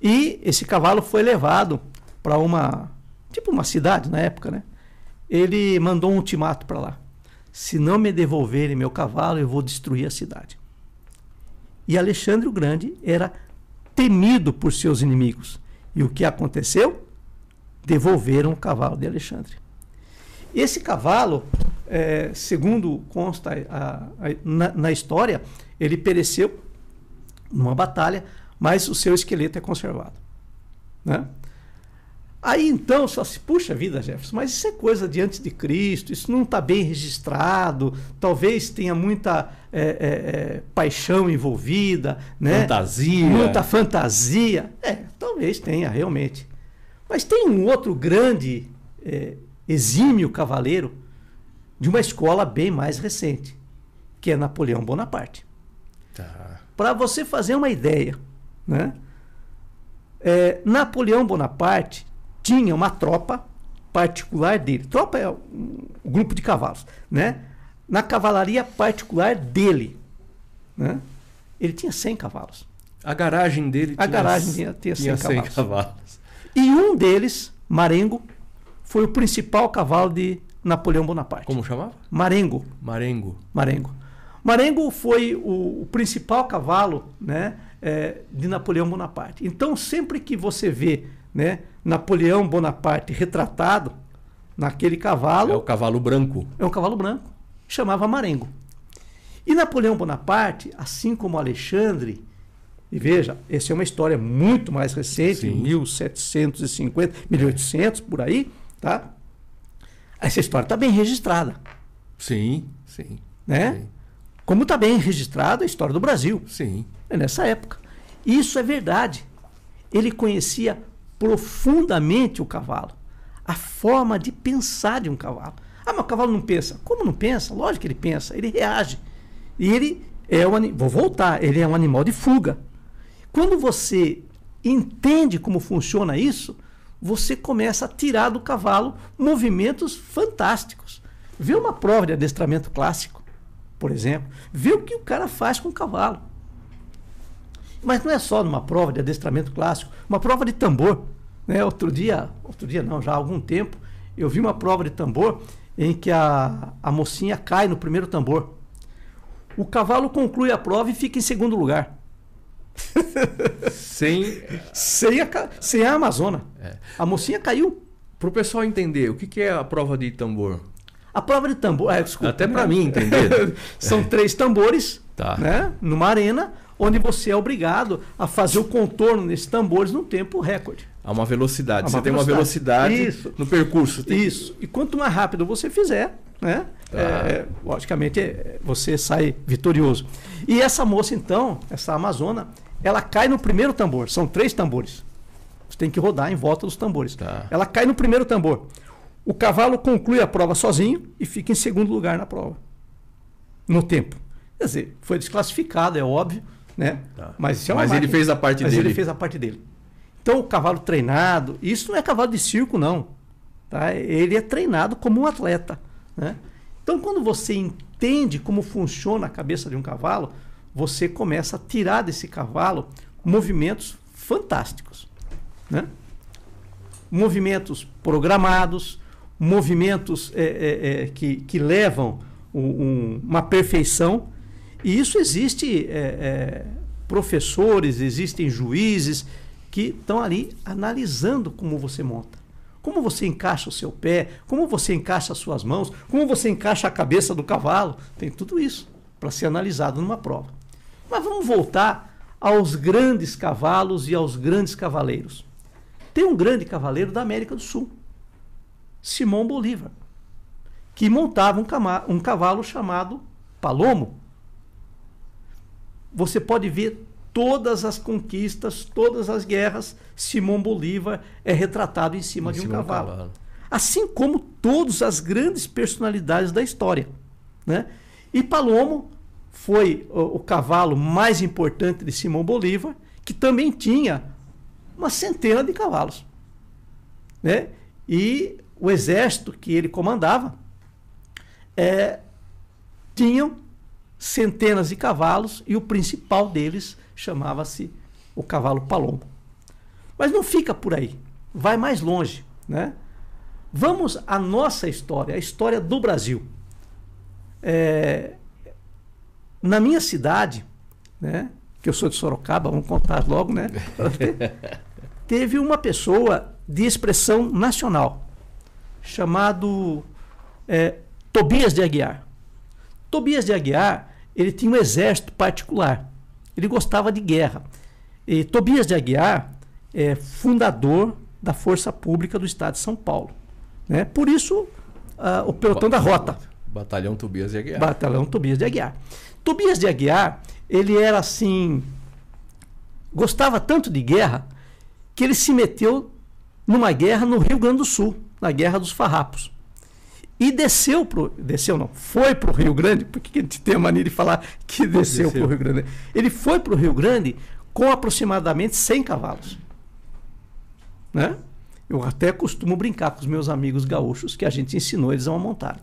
E esse cavalo foi levado para uma tipo uma cidade na época, né? Ele mandou um ultimato para lá. Se não me devolverem meu cavalo, eu vou destruir a cidade. E Alexandre o Grande era temido por seus inimigos. E o que aconteceu? Devolveram o cavalo de Alexandre. Esse cavalo, é, segundo consta a, a, na, na, história, ele pereceu numa batalha, mas o seu esqueleto é conservado. Né? Aí então só se puxa vida, Jefferson, mas isso é coisa de antes de Cristo, isso não está bem registrado, talvez tenha muita é, é, paixão envolvida, né? fantasia. Muita fantasia. É, talvez tenha, realmente. Mas tem um outro grande é, exímio cavaleiro de uma escola bem mais recente, que é Napoleão Bonaparte. Tá. Para você fazer uma ideia, né? É, Napoleão Bonaparte tinha uma tropa particular dele. Tropa é um grupo de cavalos, né? Na cavalaria particular dele, né? Ele tinha 100 cavalos. A garagem dele A garagem tinha, tinha, 100, tinha 100 cavalos. cavalos. E um deles, Marengo, foi o principal cavalo de Napoleão Bonaparte. Como chamava? Marengo. Marengo. Marengo. Marengo foi o, o principal cavalo né, é, de Napoleão Bonaparte. Então, sempre que você vê né, Napoleão Bonaparte retratado naquele cavalo. É o cavalo branco. É um cavalo branco. Chamava Marengo. E Napoleão Bonaparte, assim como Alexandre, e veja, essa é uma história muito mais recente, Sim. 1750, 1800, por aí, tá? Essa história está bem registrada. Sim, sim. Né? Sim. Como está bem registrada a história do Brasil. Sim. É nessa época. Isso é verdade. Ele conhecia profundamente o cavalo, a forma de pensar de um cavalo. Ah, mas o cavalo não pensa. Como não pensa? Lógico que ele pensa, ele reage. E ele é um vou voltar, ele é um animal de fuga. Quando você entende como funciona isso, você começa a tirar do cavalo movimentos fantásticos. Vê uma prova de adestramento clássico, por exemplo, vê o que o cara faz com o cavalo. Mas não é só numa prova de adestramento clássico, uma prova de tambor. Né? Outro dia, outro dia não, já há algum tempo, eu vi uma prova de tambor em que a, a mocinha cai no primeiro tambor. O cavalo conclui a prova e fica em segundo lugar. sem, sem, a, sem a Amazona. É. A mocinha caiu. Para o pessoal entender, o que, que é a prova de tambor? A prova de tambor. É, desculpa, Até para mim entender. São três tambores tá. né, numa arena onde você é obrigado a fazer o contorno nesses tambores num tempo recorde. Há uma velocidade. Há uma você velocidade. tem uma velocidade Isso. no percurso. Tem... Isso. E quanto mais rápido você fizer, né? Tá. É, logicamente é, você sai vitorioso. E essa moça, então, essa Amazona, ela cai no primeiro tambor. São três tambores. Você tem que rodar em volta dos tambores. Tá. Ela cai no primeiro tambor. O cavalo conclui a prova sozinho e fica em segundo lugar na prova. No tempo. Quer dizer, foi desclassificado, é óbvio. Né? Tá. Mas, é Mas ele fez a parte Mas dele. ele fez a parte dele. Então, o cavalo treinado, isso não é cavalo de circo, não. Tá? Ele é treinado como um atleta. Né? Então, quando você entende como funciona a cabeça de um cavalo, você começa a tirar desse cavalo movimentos fantásticos. Né? Movimentos programados, movimentos é, é, é, que, que levam um, um, uma perfeição e isso existe é, é, professores, existem juízes que estão ali analisando como você monta. Como você encaixa o seu pé, como você encaixa as suas mãos, como você encaixa a cabeça do cavalo. Tem tudo isso para ser analisado numa prova. Mas vamos voltar aos grandes cavalos e aos grandes cavaleiros. Tem um grande cavaleiro da América do Sul, Simão Bolívar, que montava um, cavalo chamado Palomo você pode ver todas as conquistas, todas as guerras, Simão Bolívar é retratado em cima em de um cavalo. cavalo. Assim como todas as grandes personalidades da história. Né? E Palomo foi o, o cavalo mais importante de Simão Bolívar, que também tinha uma centena de cavalos. Né? E o exército que ele comandava é, tinham centenas de cavalos e o principal deles chamava-se o cavalo Palomo. Mas não fica por aí, vai mais longe, né? Vamos à nossa história, a história do Brasil. É, na minha cidade, né, que eu sou de Sorocaba, vamos contar logo, né? teve uma pessoa de expressão nacional chamado é, Tobias de Aguiar. Tobias de Aguiar, ele tinha um exército particular. Ele gostava de guerra. E Tobias de Aguiar é fundador da Força Pública do Estado de São Paulo. Né? Por isso, uh, o pelotão da rota. Batalhão Tobias de Aguiar. Batalhão Tobias de Aguiar. Tobias de Aguiar, ele era assim. Gostava tanto de guerra que ele se meteu numa guerra no Rio Grande do Sul, na Guerra dos Farrapos. E desceu pro. Desceu não, foi para o Rio Grande, porque a gente tem a mania de falar que desceu, desceu. para o Rio Grande. Ele foi para o Rio Grande com aproximadamente 100 cavalos. Né? Eu até costumo brincar com os meus amigos gaúchos que a gente ensinou eles a montar.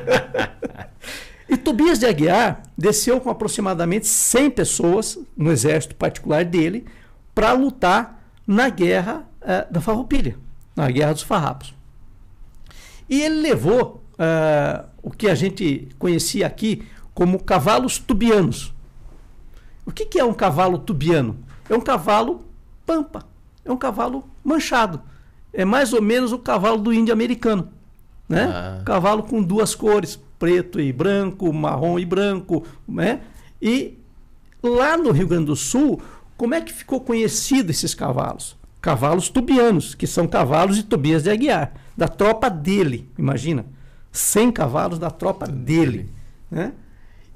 e Tobias de Aguiar desceu com aproximadamente 100 pessoas no exército particular dele para lutar na guerra eh, da Farroupilha, na guerra dos farrapos. E ele levou eh, o que a gente conhecia aqui como cavalos tubianos. O que, que é um cavalo tubiano? É um cavalo pampa é um cavalo manchado. É mais ou menos o cavalo do índio americano. Né? Ah. Cavalo com duas cores, preto e branco, marrom e branco. Né? E lá no Rio Grande do Sul, como é que ficou conhecido esses cavalos? Cavalos tubianos, que são cavalos de Tobias de Aguiar, da tropa dele, imagina. 100 cavalos da tropa dele. Né?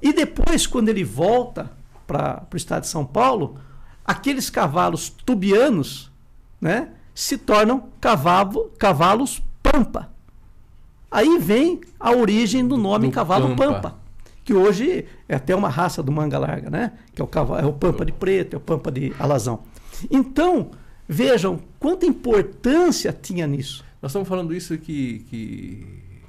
E depois, quando ele volta para o estado de São Paulo, aqueles cavalos tubianos né, se tornam cavalo, cavalos pampa. Aí vem a origem do nome do cavalo pampa. pampa. que hoje é até uma raça do manga larga, né? Que é o cavalo, é o pampa de preto, é o pampa de alazão. Então, vejam quanta importância tinha nisso. Nós estamos falando isso que, que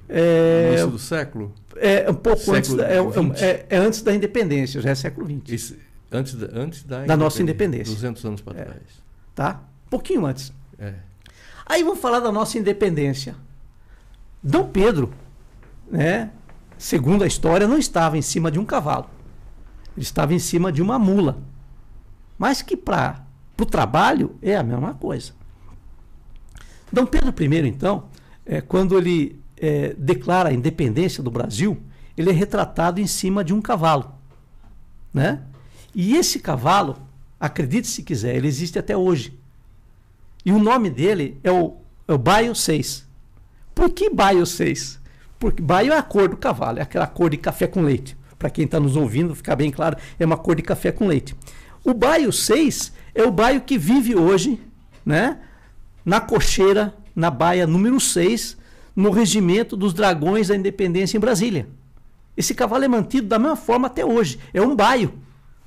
é, no início do século? É um pouco século antes, da, é, é, é, antes da independência, já é século XX. antes da, antes da, da nossa independência. 200 anos para é. trás. Tá? pouquinho antes. É. Aí vamos falar da nossa independência. Dom Pedro, né, segundo a história, não estava em cima de um cavalo. Ele estava em cima de uma mula. Mas que para o trabalho é a mesma coisa. Dom Pedro I, então, é, quando ele é, declara a independência do Brasil, ele é retratado em cima de um cavalo. Né? E esse cavalo, acredite se quiser, ele existe até hoje. E o nome dele é o, é o Baio 6. Por que Baio 6? Porque Baio é a cor do cavalo, é aquela cor de café com leite. Para quem está nos ouvindo, ficar bem claro, é uma cor de café com leite. O Baio 6 é o baio que vive hoje né, na cocheira, na baia número 6, no regimento dos Dragões da Independência em Brasília. Esse cavalo é mantido da mesma forma até hoje. É um baio.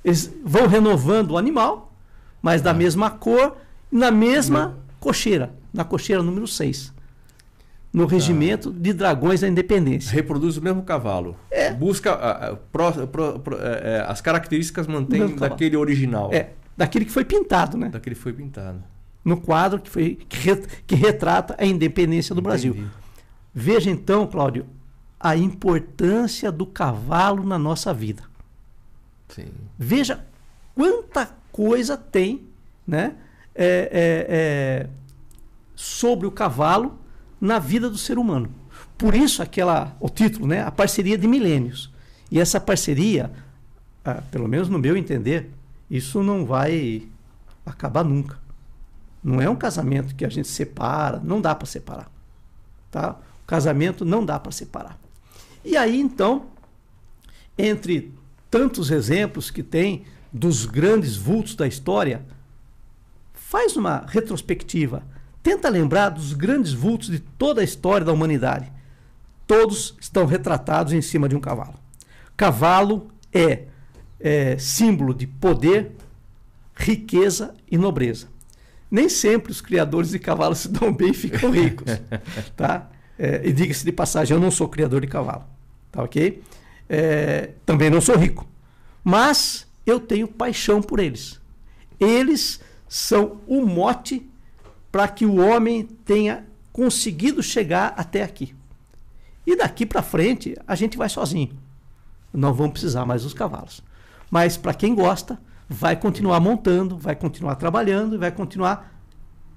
Eles vão renovando o animal, mas da ah. mesma cor, na mesma cocheira, na cocheira número 6. No tá. regimento de dragões da independência. Reproduz o mesmo cavalo. É. Busca a, a, pro, pro, pro, é, é as características mantém daquele original. É, daquele que foi pintado, né? Daquele que foi pintado. No quadro que, foi, que, retrata a independência do Entendi. Brasil. Veja então, Cláudio, a importância do cavalo na nossa vida. Sim. Veja quanta coisa tem, né? é, é, é, sobre o cavalo na vida do ser humano. Por isso aquela o título, né, a parceria de milênios. E essa parceria, ah, pelo menos no meu entender, isso não vai acabar nunca. Não é um casamento que a gente separa, não dá para separar. Tá? O casamento não dá para separar. E aí então, entre tantos exemplos que tem dos grandes vultos da história, Faz uma retrospectiva. Tenta lembrar dos grandes vultos de toda a história da humanidade. Todos estão retratados em cima de um cavalo. Cavalo é, é símbolo de poder, riqueza e nobreza. Nem sempre os criadores de cavalos se dão bem e ficam ricos. tá? É, e diga-se de passagem, eu não sou criador de cavalo. Tá ok? É, também não sou rico. Mas eu tenho paixão por eles. Eles são o mote para que o homem tenha conseguido chegar até aqui. E daqui para frente a gente vai sozinho. Não vamos precisar mais dos cavalos. Mas para quem gosta, vai continuar montando, vai continuar trabalhando e vai continuar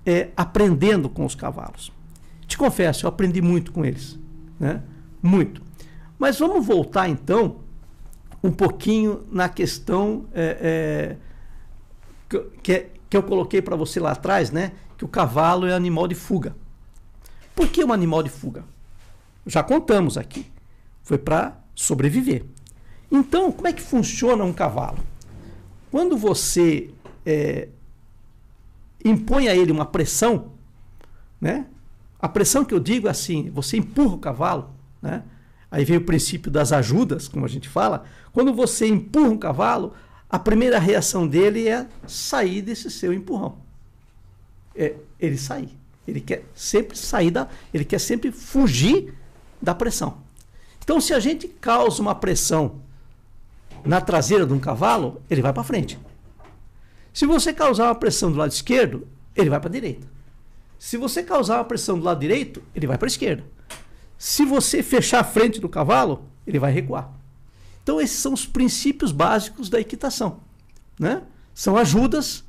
é, aprendendo com os cavalos. Te confesso, eu aprendi muito com eles. Né? Muito. Mas vamos voltar então um pouquinho na questão é, é, que, que eu coloquei para você lá atrás, né? Que o cavalo é animal de fuga. Por que um animal de fuga? Já contamos aqui. Foi para sobreviver. Então, como é que funciona um cavalo? Quando você é, impõe a ele uma pressão, né? A pressão que eu digo é assim: você empurra o cavalo, né? Aí vem o princípio das ajudas, como a gente fala. Quando você empurra um cavalo, a primeira reação dele é sair desse seu empurrão. É ele sair. Ele quer sempre sair da, ele quer sempre fugir da pressão. Então, se a gente causa uma pressão na traseira de um cavalo, ele vai para frente. Se você causar uma pressão do lado esquerdo, ele vai para a direita. Se você causar uma pressão do lado direito, ele vai para a esquerda. Se você fechar a frente do cavalo, ele vai recuar. Então, esses são os princípios básicos da equitação. Né? São ajudas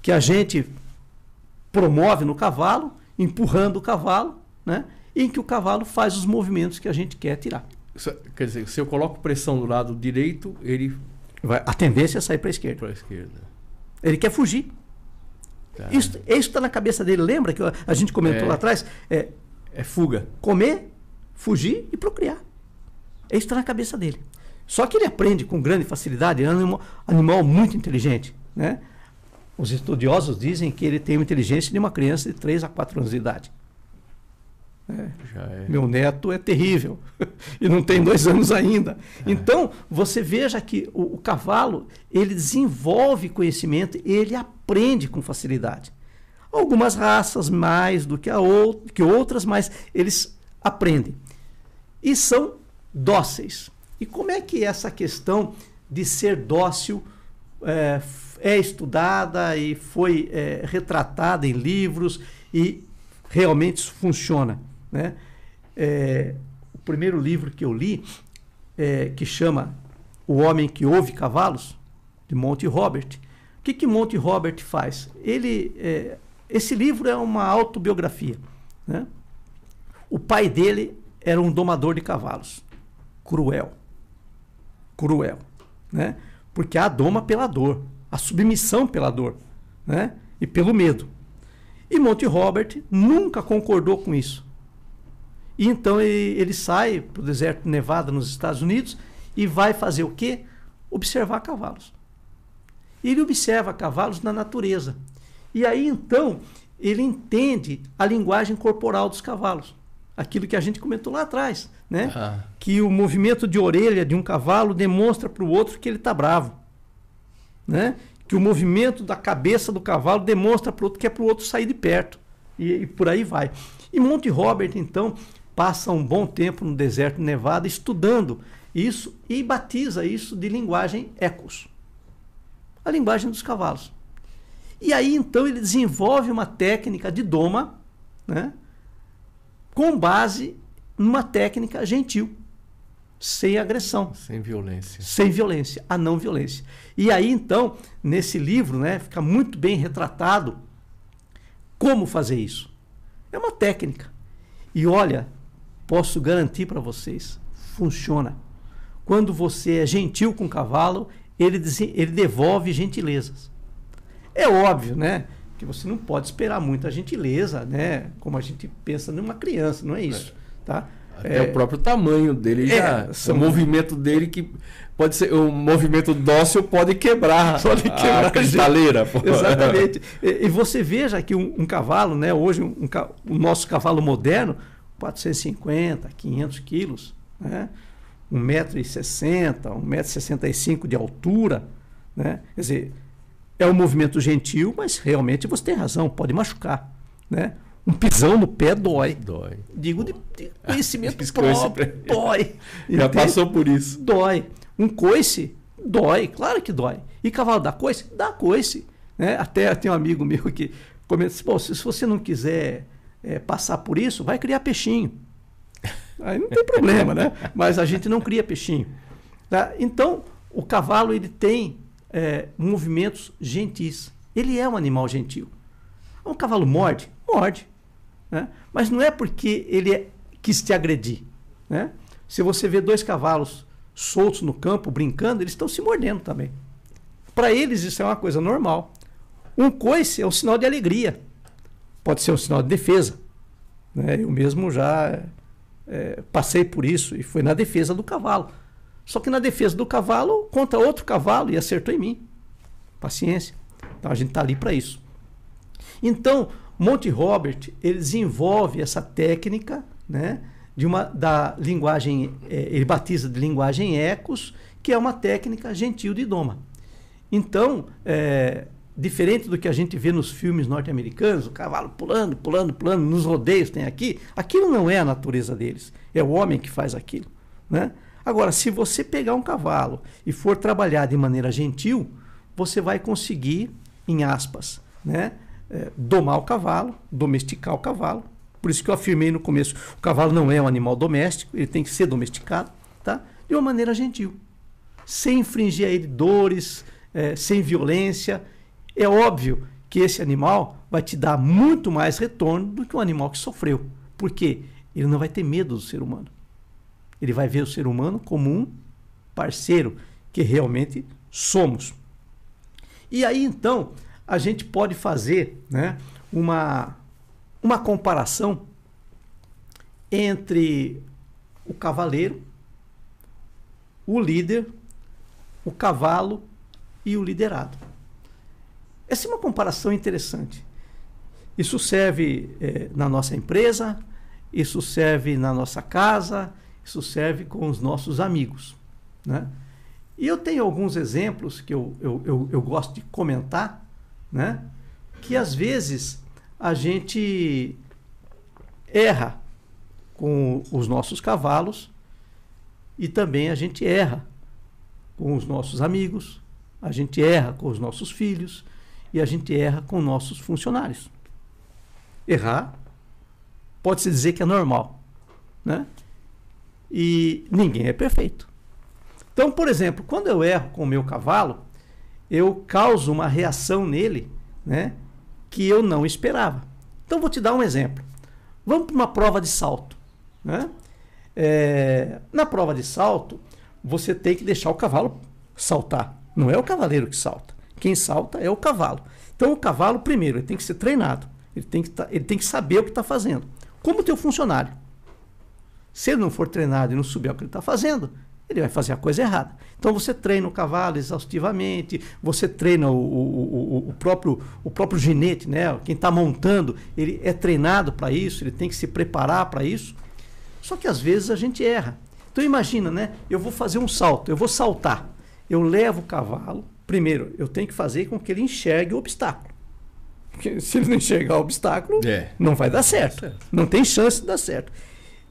que a gente promove no cavalo, empurrando o cavalo, né? em que o cavalo faz os movimentos que a gente quer tirar. Quer dizer, se eu coloco pressão do lado direito, ele. Vai, a tendência é sair para a esquerda. Para a esquerda. Ele quer fugir. Tá. Isso está na cabeça dele. Lembra que a gente comentou é, lá atrás? É, é fuga. Comer, fugir e procriar. Isso está na cabeça dele. Só que ele aprende com grande facilidade. Ele é um animal, animal muito inteligente. Né? Os estudiosos dizem que ele tem a inteligência de uma criança de 3 a 4 anos de idade. É. É. Meu neto é terrível e não tem dois anos ainda. É. Então, você veja que o, o, cavalo ele desenvolve conhecimento, ele aprende com facilidade. Algumas raças mais do que, a ou, que outras, mas eles aprendem. E são dóceis. E como é que essa questão de ser dócil é, é estudada e foi é, retratada em livros e realmente funciona? Né? É, o primeiro livro que eu li, é, que chama O Homem que Ouve Cavalos, de Monty Robert. O que, que Monty Robert faz? Ele, é, esse livro é uma autobiografia. Né? O pai dele era um domador de cavalos. Cruel. Cruel. Né? Porque há a doma pela dor, a submissão pela dor né? e pelo medo. E Monty Robert nunca concordou com isso. E então ele, ele sai para o deserto Nevada, nos Estados Unidos, e vai fazer o quê? Observar cavalos. Ele observa cavalos na natureza. E aí então ele entende a linguagem corporal dos cavalos. Aquilo que a gente comentou lá atrás, né? Que o movimento de orelha de um cavalo demonstra para o outro que ele está bravo. Né? Que o movimento da cabeça do cavalo demonstra para o outro que é para o outro sair de perto. E, e por aí vai. E Monte Robert, então, passa um bom tempo no deserto de Nevada estudando isso e batiza isso de linguagem ecos a linguagem dos cavalos. E aí então ele desenvolve uma técnica de doma, né, com base numa técnica gentil, sem agressão, sem violência, sem violência, a não violência. E aí então nesse livro, né, fica muito bem retratado como fazer isso. É uma técnica. E olha, posso garantir para vocês, funciona. Quando você é gentil com o cavalo, ele, ele devolve gentilezas. É óbvio, né? Que você não pode esperar muita gentileza, né? Como a gente pensa numa criança, não é isso, é. tá? Até é, o próprio tamanho dele é, já, são... o movimento dele que pode ser o movimento dócil pode quebrar, pode quebrar a cristaleira. Exatamente. E, e, você veja que um, um cavalo, né? Hoje um, um, o nosso cavalo moderno 450, 500 quilos, né? 1,60m, 1,65m de altura. Né? Quer dizer, é um movimento gentil, mas realmente você tem razão, pode machucar. Né? Um pisão no pé dói. Dói. Digo de, de conhecimento próprio, dói. Já Entende? passou por isso. Dói. Um coice, dói, claro que dói. E cavalo dá coice? Dá coice. Né? Até tem um amigo meu que comenta assim, se você não quiser é, passar por isso, vai criar peixinho. Aí não tem problema, né? Mas a gente não cria peixinho. Tá? Então, o cavalo ele tem é, movimentos gentis. Ele é um animal gentil. Um cavalo morde? Morde. Né? Mas não é porque ele é, quis te agredir. Né? Se você vê dois cavalos soltos no campo, brincando, eles estão se mordendo também. Para eles, isso é uma coisa normal. Um coice é um sinal de alegria. Pode ser um sinal de defesa. Né? Eu mesmo já é, passei por isso e foi na defesa do cavalo. Só que na defesa do cavalo, contra outro cavalo e acertou em mim. Paciência. Então a gente está ali para isso. Então, Monte Robert, ele desenvolve essa técnica, né, de uma da linguagem, é, ele batiza de linguagem ecos, que é uma técnica gentil de doma. Então, é, diferente do que a gente vê nos filmes norte-americanos, o cavalo pulando, pulando, pulando, nos rodeios tem aqui, aquilo não é a natureza deles, é o homem que faz aquilo, né? Agora, se você pegar um cavalo e for trabalhar de maneira gentil, você vai conseguir, em aspas, né, é, domar o cavalo, domesticar o cavalo. Por isso que eu afirmei no começo, o cavalo não é um animal doméstico, ele tem que ser domesticado, tá? De uma maneira gentil, sem infringir a ele dores, é, sem violência é óbvio que esse animal vai te dar muito mais retorno do que um animal que sofreu. Porque ele não vai ter medo do ser humano. Ele vai ver o ser humano como um parceiro que realmente somos. E aí então a gente pode fazer né, uma, uma comparação entre o cavaleiro, o líder, o cavalo e o liderado. Essa é uma comparação interessante. Isso serve é, na nossa empresa, isso serve na nossa casa, isso serve com os nossos amigos. Né? E eu tenho alguns exemplos que eu, eu, eu, eu gosto de comentar, né? que às vezes a gente erra com os nossos cavalos e também a gente erra com os nossos amigos, a gente erra com os nossos filhos, e a gente erra com nossos funcionários. Errar pode-se dizer que é normal, né? E ninguém é perfeito. Então, por exemplo, quando eu erro com o meu cavalo, eu causo uma reação nele, né, que eu não esperava. Então, vou te dar um exemplo. Vamos para uma prova de salto, né? É, na prova de salto, você tem que deixar o cavalo saltar. Não é o cavaleiro que salta. Quem salta é o cavalo. Então o cavalo, primeiro, ele tem que ser treinado. Ele tem que, tá, ele tem que saber o que está fazendo. Como o teu funcionário. Se ele não for treinado e não souber o que ele está fazendo, ele vai fazer a coisa errada. Então você treina o cavalo exaustivamente, você treina o, o, o, o próprio, o próprio ginete, né? quem está montando, ele é treinado para isso, ele tem que se preparar para isso. Só que às vezes a gente erra. Então imagina, né? Eu vou fazer um salto, eu vou saltar. Eu levo o cavalo, Primeiro, eu tenho que fazer com que ele enxergue o obstáculo. Porque se ele não enxergar o obstáculo, é. não vai dar certo. Não tem chance de dar certo.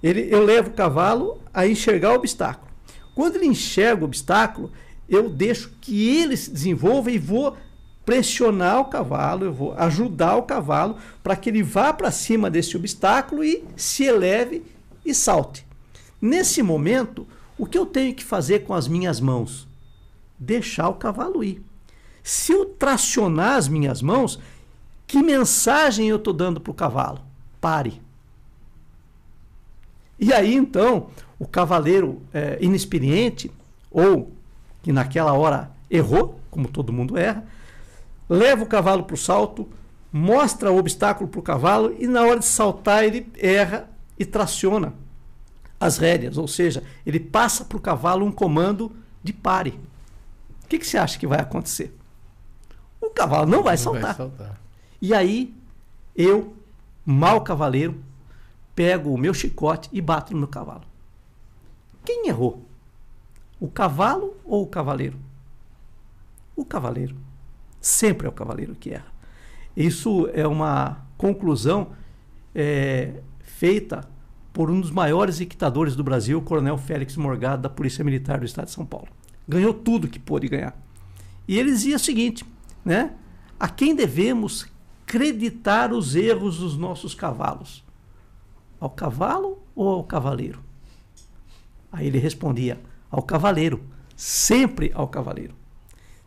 Ele, eu levo o cavalo a enxergar o obstáculo. Quando ele enxerga o obstáculo, eu deixo que ele se desenvolva e vou pressionar o cavalo, eu vou ajudar o cavalo para que ele vá para cima desse obstáculo e se eleve e salte. Nesse momento, o que eu tenho que fazer com as minhas mãos? Deixar o cavalo ir. Se eu tracionar as minhas mãos, que mensagem eu estou dando para o cavalo? Pare. E aí então, o cavaleiro é, inexperiente, ou que naquela hora errou, como todo mundo erra, leva o cavalo para o salto, mostra o obstáculo para o cavalo e na hora de saltar ele erra e traciona as rédeas, ou seja, ele passa para o cavalo um comando de pare que, que você acha que vai acontecer? O cavalo não vai, não saltar. vai saltar. E aí, eu, mal cavaleiro, pego o meu chicote e bato no meu cavalo. Quem errou? O cavalo ou o cavaleiro? O cavaleiro. Sempre é o cavaleiro que erra. Isso é uma conclusão é, feita por um dos maiores equitadores do Brasil, o Coronel Félix Morgado, da Polícia Militar do Estado de São Paulo ganhou tudo que pôde ganhar. E ele dizia o seguinte, né? A quem devemos creditar os erros dos nossos cavalos? Ao cavalo ou ao cavaleiro? Aí ele respondia: ao cavaleiro, sempre ao cavaleiro.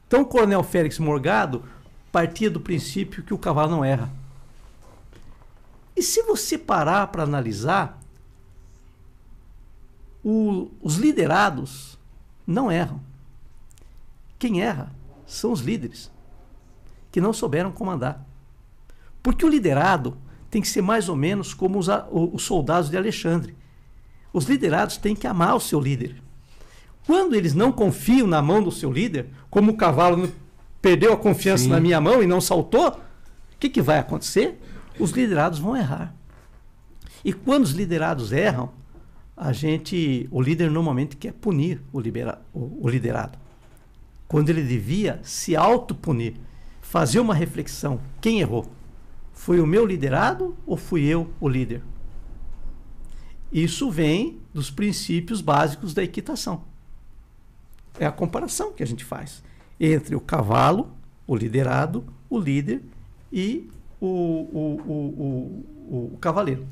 Então o coronel Félix Morgado partia do princípio que o cavalo não erra. E se você parar para analisar, o, os liderados não erram. Quem erra são os líderes, que não souberam comandar. Porque o liderado tem que ser mais ou menos como os, os soldados de Alexandre. Os liderados têm que amar o seu líder. Quando eles não confiam na mão do seu líder, como o cavalo perdeu a confiança Sim. na minha mão e não saltou, o que, que vai acontecer? Os liderados vão errar. E quando os liderados erram, a gente, o líder normalmente quer punir o, libera, o, o liderado. Quando ele devia se autopunir, fazer uma reflexão: quem errou? Foi o meu liderado ou fui eu o líder? Isso vem dos princípios básicos da equitação. É a comparação que a gente faz entre o cavalo, o liderado, o líder e o, o, o, o, cavaleiro.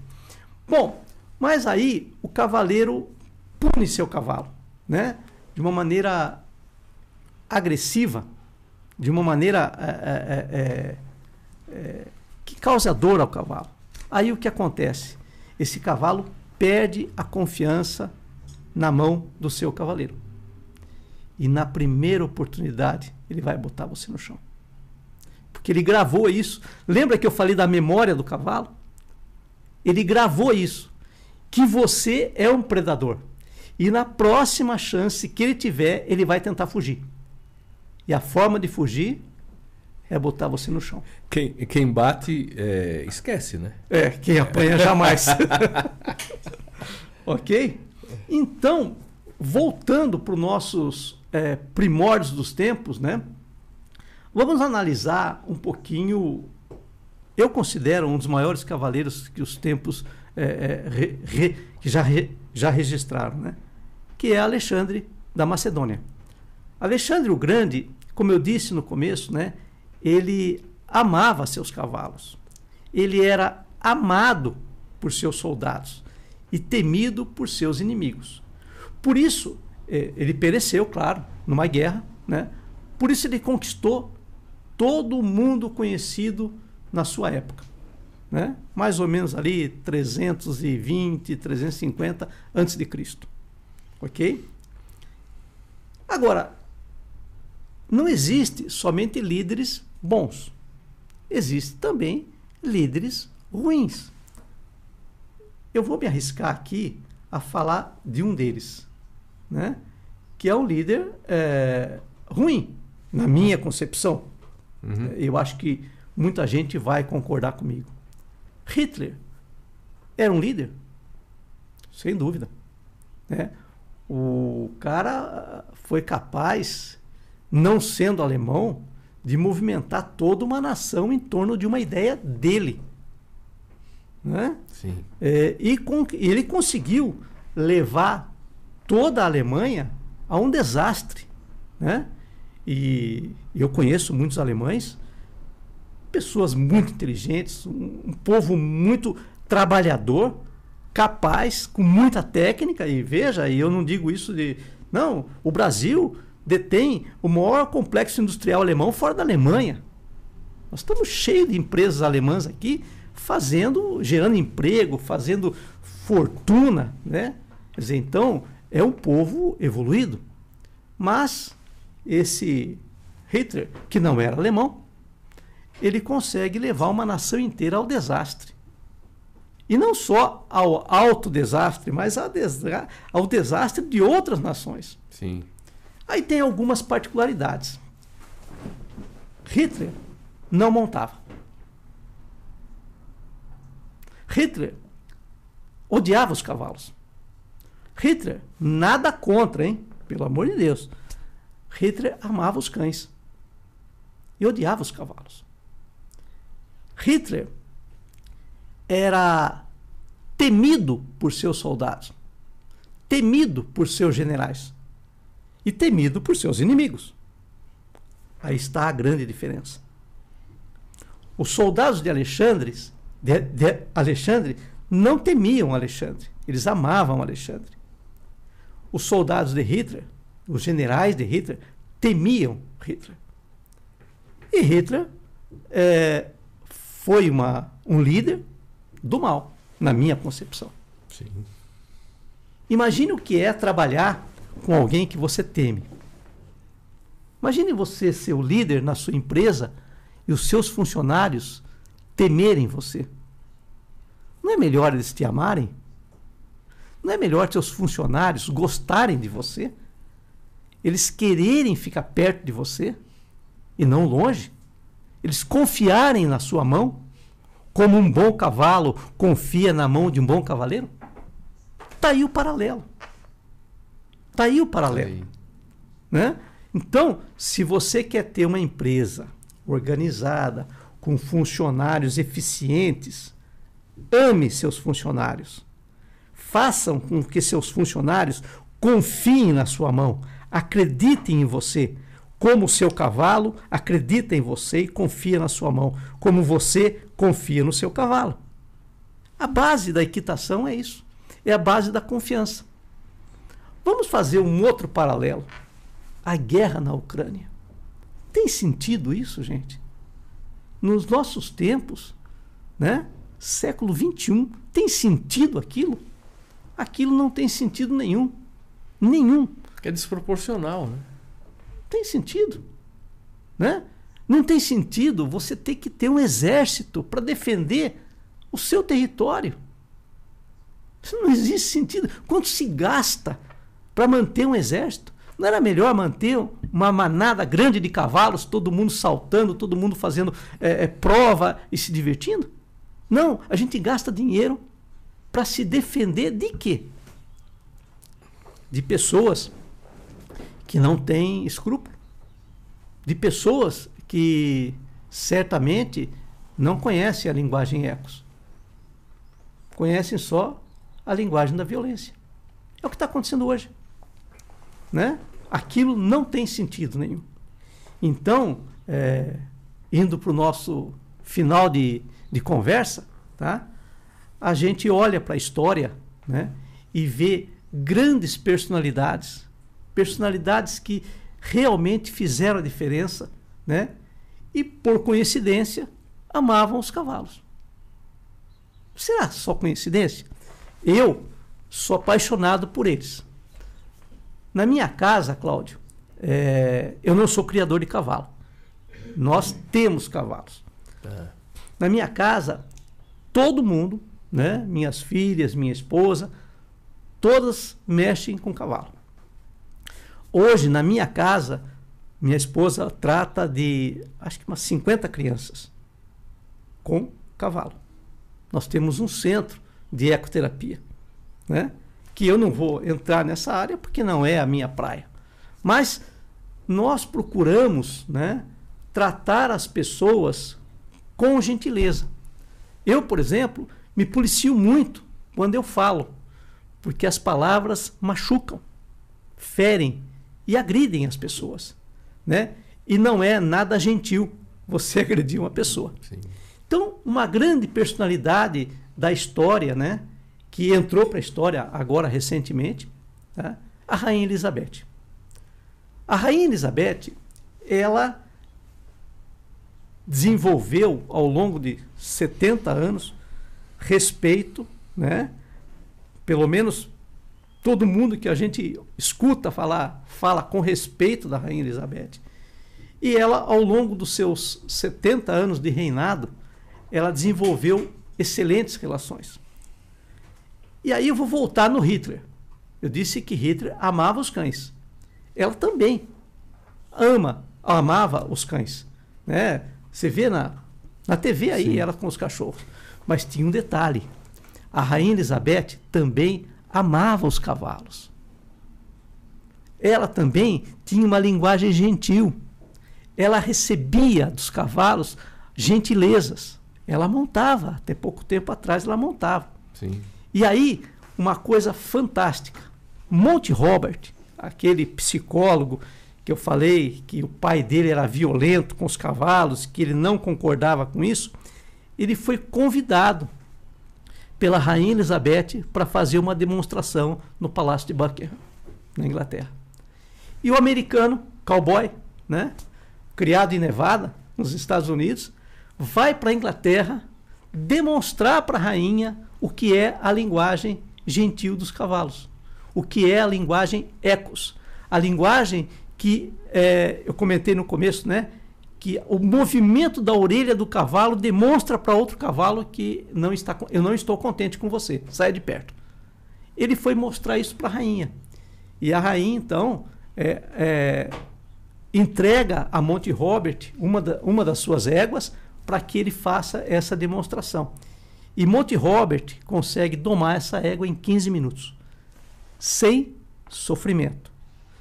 Bom, mas aí o cavaleiro pune seu cavalo, né? De uma maneira agressiva, de uma maneira é, é, é, que causa dor ao cavalo. Aí o que acontece? Esse cavalo perde a confiança na mão do seu cavaleiro. E na primeira oportunidade, ele vai botar você no chão. Porque ele gravou isso. Lembra que eu falei da memória do cavalo? Ele gravou isso que você é um predador. E na próxima chance que ele tiver, ele vai tentar fugir. E a forma de fugir é botar você no chão. Quem, quem bate, é, esquece, né? É, quem apanha jamais. ok? Então, voltando para os nossos é, primórdios dos tempos, né? Vamos analisar um pouquinho. Eu considero um dos maiores cavaleiros que os tempos é, é, re, re, que já, re, já registraram, né? que é Alexandre da Macedônia. Alexandre o Grande, como eu disse no começo, né? ele amava seus cavalos. Ele era amado por seus soldados e temido por seus inimigos. Por isso, é, ele pereceu, claro, numa guerra, né? Por isso ele conquistou todo o mundo conhecido na sua época né? mais ou menos ali 320, 350 antes de Cristo. Ok? Agora, não existe somente líderes bons. Existem também líderes ruins. Eu vou me arriscar aqui a falar de um deles, né? que é o líder é, ruim, na minha concepção. Uhum. Eu acho que muita gente vai concordar comigo. Hitler era um líder, sem dúvida. Né? O cara foi capaz, não sendo alemão, de movimentar toda uma nação em torno de uma ideia dele. Né? Sim. É, e com, ele conseguiu levar toda a Alemanha a um desastre. Né? E eu conheço muitos alemães pessoas muito inteligentes, um, um povo muito trabalhador, capaz, com muita técnica. E veja, e eu não digo isso de. Não, o Brasil detém o maior complexo industrial alemão fora da Alemanha. Nós estamos cheios de empresas alemãs aqui fazendo, gerando emprego, fazendo fortuna, né? Quer dizer, então é um povo evoluído. Mas esse Hitler, que não era alemão, ele consegue levar uma nação inteira ao desastre. E não só ao alto desastre, mas ao desastre de outras nações. Sim. Aí tem algumas particularidades. Hitler não montava. Hitler odiava os cavalos. Hitler, nada contra, hein? Pelo amor de Deus. Hitler amava os cães e odiava os cavalos. Hitler era temido por seus soldados, temido por seus generais e temido por seus inimigos. Aí está a grande diferença. Os soldados de Alexandre, de, de Alexandre não temiam Alexandre, eles amavam Alexandre. Os soldados de Hitler, os generais de Hitler, temiam Hitler. E Hitler é, foi uma, um líder do mal, na minha concepção. Sim. Imagine o que é trabalhar com alguém que você teme. Imagine você ser o líder na sua empresa e os seus funcionários temerem você. Não é melhor eles te amarem? Não é melhor seus funcionários gostarem de você? Eles quererem ficar perto de você e não longe? Eles confiarem na sua mão? Como um bom cavalo confia na mão de um bom cavaleiro? Está aí o paralelo. Está aí o paralelo. Tá né? Então, se você quer ter uma empresa organizada, com funcionários eficientes, ame seus funcionários. Façam com que seus funcionários confiem na sua mão, acreditem em você, como o seu cavalo acredita em você e confia na sua mão, como você confia no seu cavalo. A base da equitação é isso. É a base da confiança. Vamos fazer um outro paralelo. A guerra na Ucrânia. Tem sentido isso, gente? Nos nossos tempos, né? Século 21, tem sentido aquilo? Aquilo não tem sentido nenhum. Nenhum. É desproporcional, né? tem sentido. Né? Não tem sentido você ter que ter um exército para defender o seu território. Isso não existe sentido. Quanto se gasta para manter um exército? Não era melhor manter uma manada grande de cavalos, todo mundo saltando, todo mundo fazendo é, é, prova e se divertindo? Não, a gente gasta dinheiro para se defender de quê? De pessoas que não têm escrúpulo, de pessoas que certamente não conhecem a linguagem ecos. Conhecem só a linguagem da violência. É o que está acontecendo hoje. Né? Aquilo não tem sentido nenhum. Então, é, indo para o nosso final de, de conversa, tá? a gente olha para a história né? e vê grandes personalidades personalidades que realmente fizeram a diferença, né? E por coincidência amavam os cavalos. Será só coincidência? Eu sou apaixonado por eles. Na minha casa, Cláudio, é, eu não sou criador de cavalo. Nós temos cavalos. É. Na minha casa, todo mundo, né, minhas filhas, minha esposa, todas mexem com cavalo. Hoje, na minha casa, minha esposa trata de acho que umas 50 crianças com cavalo. Nós temos um centro de ecoterapia, né? Que eu não vou entrar nessa área porque não é a minha praia. Mas nós procuramos né, tratar as pessoas com gentileza. Eu, por exemplo, me policio muito quando eu falo, porque as palavras machucam, ferem e agridem as pessoas, né? E não é nada gentil você agredir uma pessoa. Sim. Então, uma grande personalidade da história, né, que entrou para a história agora recentemente, tá? a Rainha Elizabeth. A Rainha Elizabeth, ela desenvolveu ao longo de 70 anos respeito, né, pelo menos todo mundo que a gente escuta falar, fala com respeito da Rainha Elizabeth. E ela, ao longo dos seus 70 anos de reinado, ela desenvolveu excelentes relações. E aí eu vou voltar no Hitler. Eu disse que Hitler amava os cães. Ela também ama, amava os cães. Né? Você vê na, na TV aí Sim. ela com os cachorros. Mas tinha um detalhe. A Rainha Elizabeth também amava os cavalos. Ela também tinha uma linguagem gentil. Ela recebia dos cavalos gentilezas. Ela montava, até pouco tempo atrás ela montava. Sim. E aí, uma coisa fantástica. Monte Robert, aquele psicólogo que eu falei que o pai dele era violento com os cavalos, que ele não concordava com isso, ele foi convidado pela Rainha Elizabeth para fazer uma demonstração no Palácio de Buckingham, na Inglaterra. E o americano, cowboy, né, criado em Nevada, nos Estados Unidos, vai para a Inglaterra demonstrar para a rainha o que é a linguagem gentil dos cavalos. o que é a linguagem ecos. A linguagem que é, eu comentei no começo, né? Que o movimento da orelha do cavalo demonstra para outro cavalo que não está, eu não estou contente com você, saia de perto. Ele foi mostrar isso para a rainha. E a rainha, então, é, é, entrega a Monte Robert uma, da, uma das suas éguas para que ele faça essa demonstração. E Monte Robert consegue domar essa égua em 15 minutos, sem sofrimento,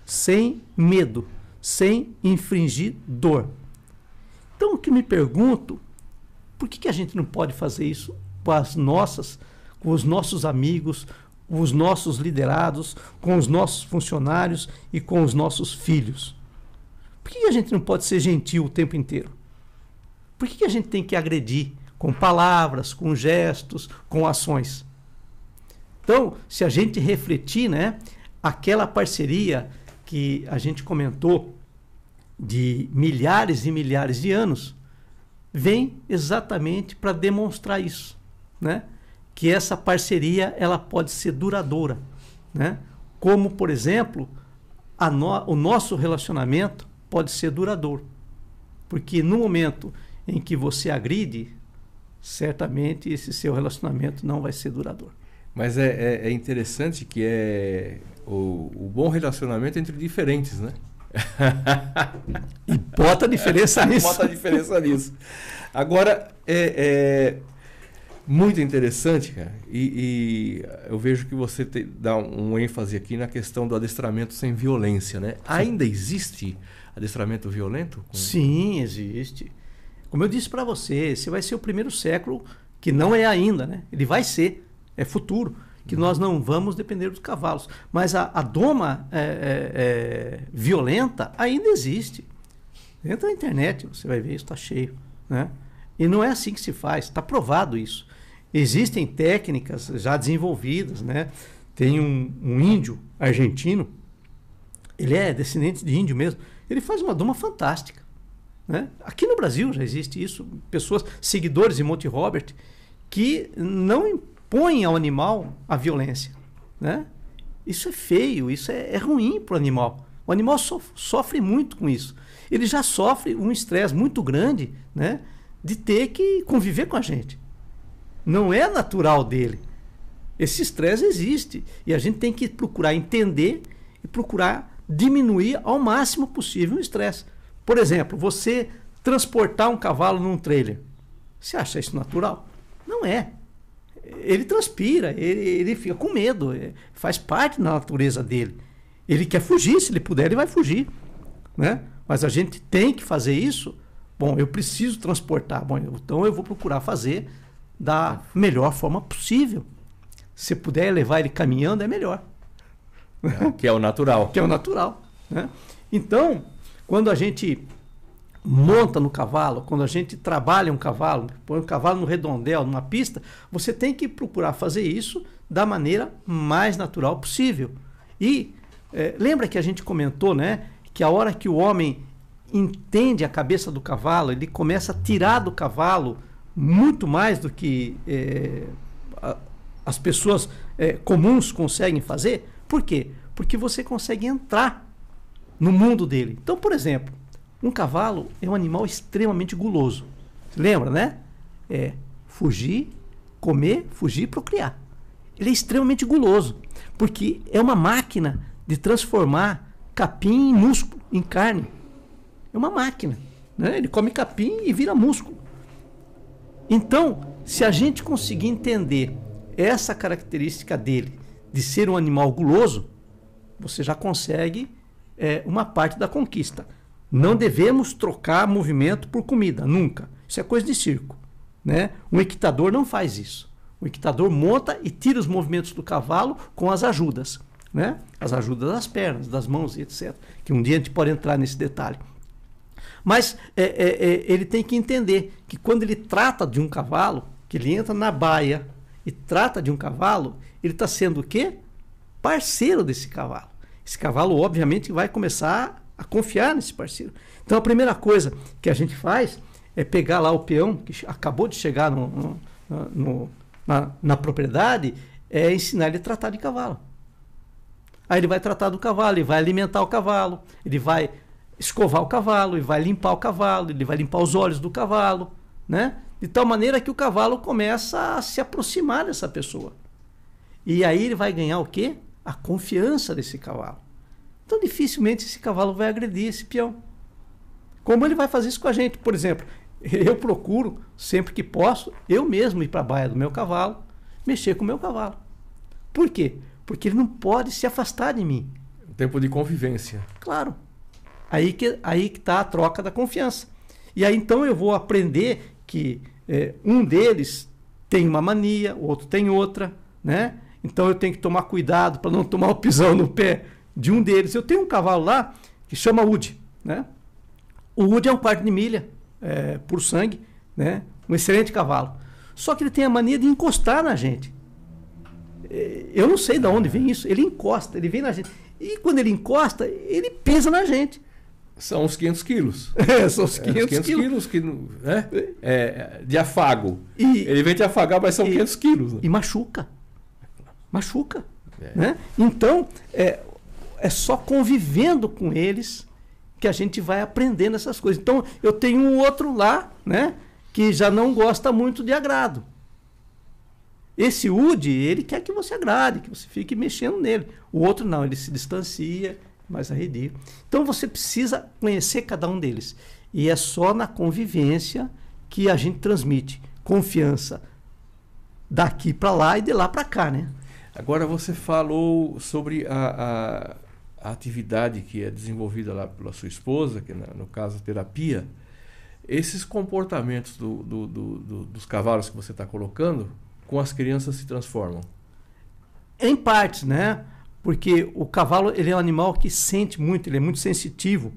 sem medo, sem infringir dor. Então, o que me pergunto, por que, que a gente não pode fazer isso com as nossas, com os nossos amigos, com os nossos liderados, com os nossos funcionários e com os nossos filhos? Por que a gente não pode ser gentil o tempo inteiro? Por que a gente tem que agredir com palavras, com gestos, com ações? Então, se a gente refletir, né, aquela parceria que a gente comentou de milhares e milhares de anos, vem exatamente para demonstrar isso, né? Que essa parceria ela pode ser duradoura, né? Como, por exemplo, no, o nosso relacionamento pode ser duradouro. Porque no momento em que você agride, certamente esse seu relacionamento não vai ser duradouro. Mas é, é, é interessante que é o, o, bom relacionamento entre diferentes, né? e bota a diferença nisso. bota a diferença nisso. Agora, é, é muito interessante, cara, e, e, eu vejo que você te, dá um, um ênfase aqui na questão do adestramento sem violência, né? Ainda existe adestramento violento? Sim, existe. Como eu disse para você, esse vai ser o primeiro século que não é ainda, né? Ele vai ser, é futuro, que nós não vamos depender dos cavalos. Mas a, a doma é, é, é, violenta ainda existe. Entra na internet, você vai ver, isso está cheio, né? E não é assim que se faz, está provado isso. Existem técnicas já desenvolvidas, né? Tem um, um índio argentino, ele é descendente de índio mesmo, ele faz uma doma fantástica. Né? Aqui no Brasil já existe isso, pessoas, seguidores de Monte Robert, que não impõem ao animal a violência. Né? Isso é feio, isso é, é ruim para o animal. O animal so, sofre muito com isso. Ele já sofre um estresse muito grande né, de ter que conviver com a gente. Não é natural dele. Esse estresse existe e a gente tem que procurar entender e procurar diminuir ao máximo possível o estresse. Por exemplo, você transportar um cavalo num trailer. Você acha isso natural? Não é. Ele transpira, ele, ele fica com medo, é, faz parte da natureza dele. Ele quer fugir, se ele puder, ele vai fugir. Né? Mas a gente tem que fazer isso. Bom, eu preciso transportar. Bom, então eu vou procurar fazer da melhor forma possível. Se puder levar ele caminhando, é melhor. Que é o natural. que é o natural. Né? Então, quando a gente monta no cavalo, quando a gente trabalha um cavalo, põe um cavalo no redondel, numa pista, você tem que procurar fazer isso da maneira mais natural possível. E é, lembra que a gente comentou, né, que a hora que o homem entende a cabeça do cavalo, ele começa a tirar do cavalo muito mais do que é, a, as pessoas é, comuns conseguem fazer. Por quê? Porque você consegue entrar no mundo dele. Então, por exemplo, um cavalo é um animal extremamente guloso. Lembra, né? É fugir, comer, fugir e procriar. Ele é extremamente guloso, porque é uma máquina de transformar capim em músculo, em carne. É uma máquina. Né? Ele come capim e vira músculo. Então, se a gente conseguir entender essa característica dele de ser um animal guloso, você já consegue é, uma parte da conquista. Não devemos trocar movimento por comida, nunca. Isso é coisa de circo. Né? Um equitador não faz isso. O equitador monta e tira os movimentos do cavalo com as ajudas. Né? As ajudas das pernas, das mãos e etc. Que um dia a gente pode entrar nesse detalhe. Mas é, é, é, ele tem que entender que quando ele trata de um cavalo, que ele entra na baia e trata de um cavalo, ele está sendo o quê? Parceiro desse cavalo. Esse cavalo, obviamente, vai começar a confiar nesse parceiro. Então, a primeira coisa que a gente faz é pegar lá o peão que acabou de chegar no, no, no, na, na propriedade, é ensinar ele a tratar de cavalo. Aí ele vai tratar do cavalo, ele vai alimentar o cavalo, ele vai escovar o cavalo, ele vai limpar o cavalo, ele vai limpar os olhos do cavalo, né? De tal maneira que o cavalo começa a se aproximar dessa pessoa. E aí ele vai ganhar o quê? A confiança desse cavalo. Então dificilmente esse cavalo vai agredir esse peão. Como ele vai fazer isso com a gente? Por exemplo, eu procuro, sempre que posso, eu mesmo ir para a baia do meu cavalo, mexer com o meu cavalo. Por quê? Porque ele não pode se afastar de mim. Tempo de convivência. Claro. Aí que aí que está a troca da confiança. E aí então eu vou aprender que é, um deles tem uma mania, o outro tem outra, né? Então eu tenho que tomar cuidado para não tomar o pisão no pé de um deles. Eu tenho um cavalo lá que chama Woody, né? O Woody é um quarto de milha é, por sangue, né? Um excelente cavalo. Só que ele tem a mania de encostar na gente. É, eu não sei de onde vem isso. Ele encosta, ele vem na gente. E quando ele encosta, ele pesa na gente. São uns 500 quilos. É, são os 500, é, 500 quilos. que, né? é, de afago. E, ele vem te afagar, mas são e, 500 quilos. Né? E machuca. Machuca. É. Né? Então, é, é só convivendo com eles que a gente vai aprendendo essas coisas. Então, eu tenho um outro lá, né? Que já não gosta muito de agrado. Esse UD, ele quer que você agrade, que você fique mexendo nele. O outro não, ele se distancia, mais arredio. Então você precisa conhecer cada um deles. E é só na convivência que a gente transmite confiança daqui para lá e de lá para cá, né? Agora você falou sobre a, a, a, atividade que é desenvolvida lá pela sua esposa, que no caso a terapia. Esses comportamentos do, do, do, dos cavalos que você está colocando, com as crianças se transformam? Em partes, né? Porque o cavalo ele é um animal que sente muito, ele é muito sensitivo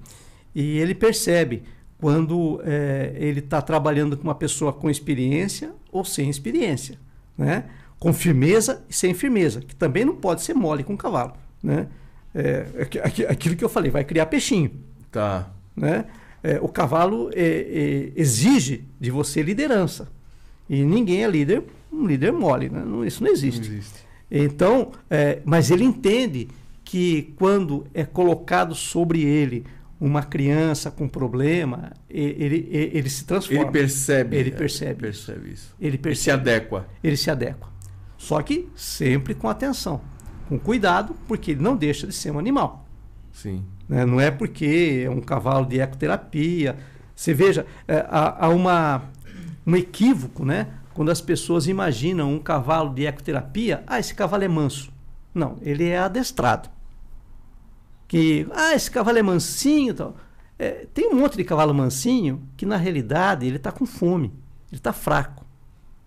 e ele percebe quando é, ele está trabalhando com uma pessoa com experiência ou sem experiência, né? Com firmeza e sem firmeza, que também não pode ser mole com o cavalo, né? É, é aquilo que eu falei, vai criar peixinho. Tá. Né? É, o cavalo é, é, exige de você liderança. E ninguém é líder um líder mole, né? não, isso não existe. Não existe. Então, é, mas ele entende que quando é colocado sobre ele uma criança com problema, ele, ele, ele se transforma. Ele percebe. Ele percebe. percebe isso. Ele, percebe, ele se adequa. Ele se adequa. Só que sempre com atenção, com cuidado, porque ele não deixa de ser um animal. Sim. Né? Não é porque é um cavalo de ecoterapia. Você veja, é, há, há uma, um equívoco, né? Quando as pessoas imaginam um cavalo de ecoterapia, ah, esse cavalo é manso. Não, ele é adestrado. Que, ah, esse cavalo é mansinho tal. É, tem um monte de cavalo mansinho que na realidade ele está com fome, ele está fraco.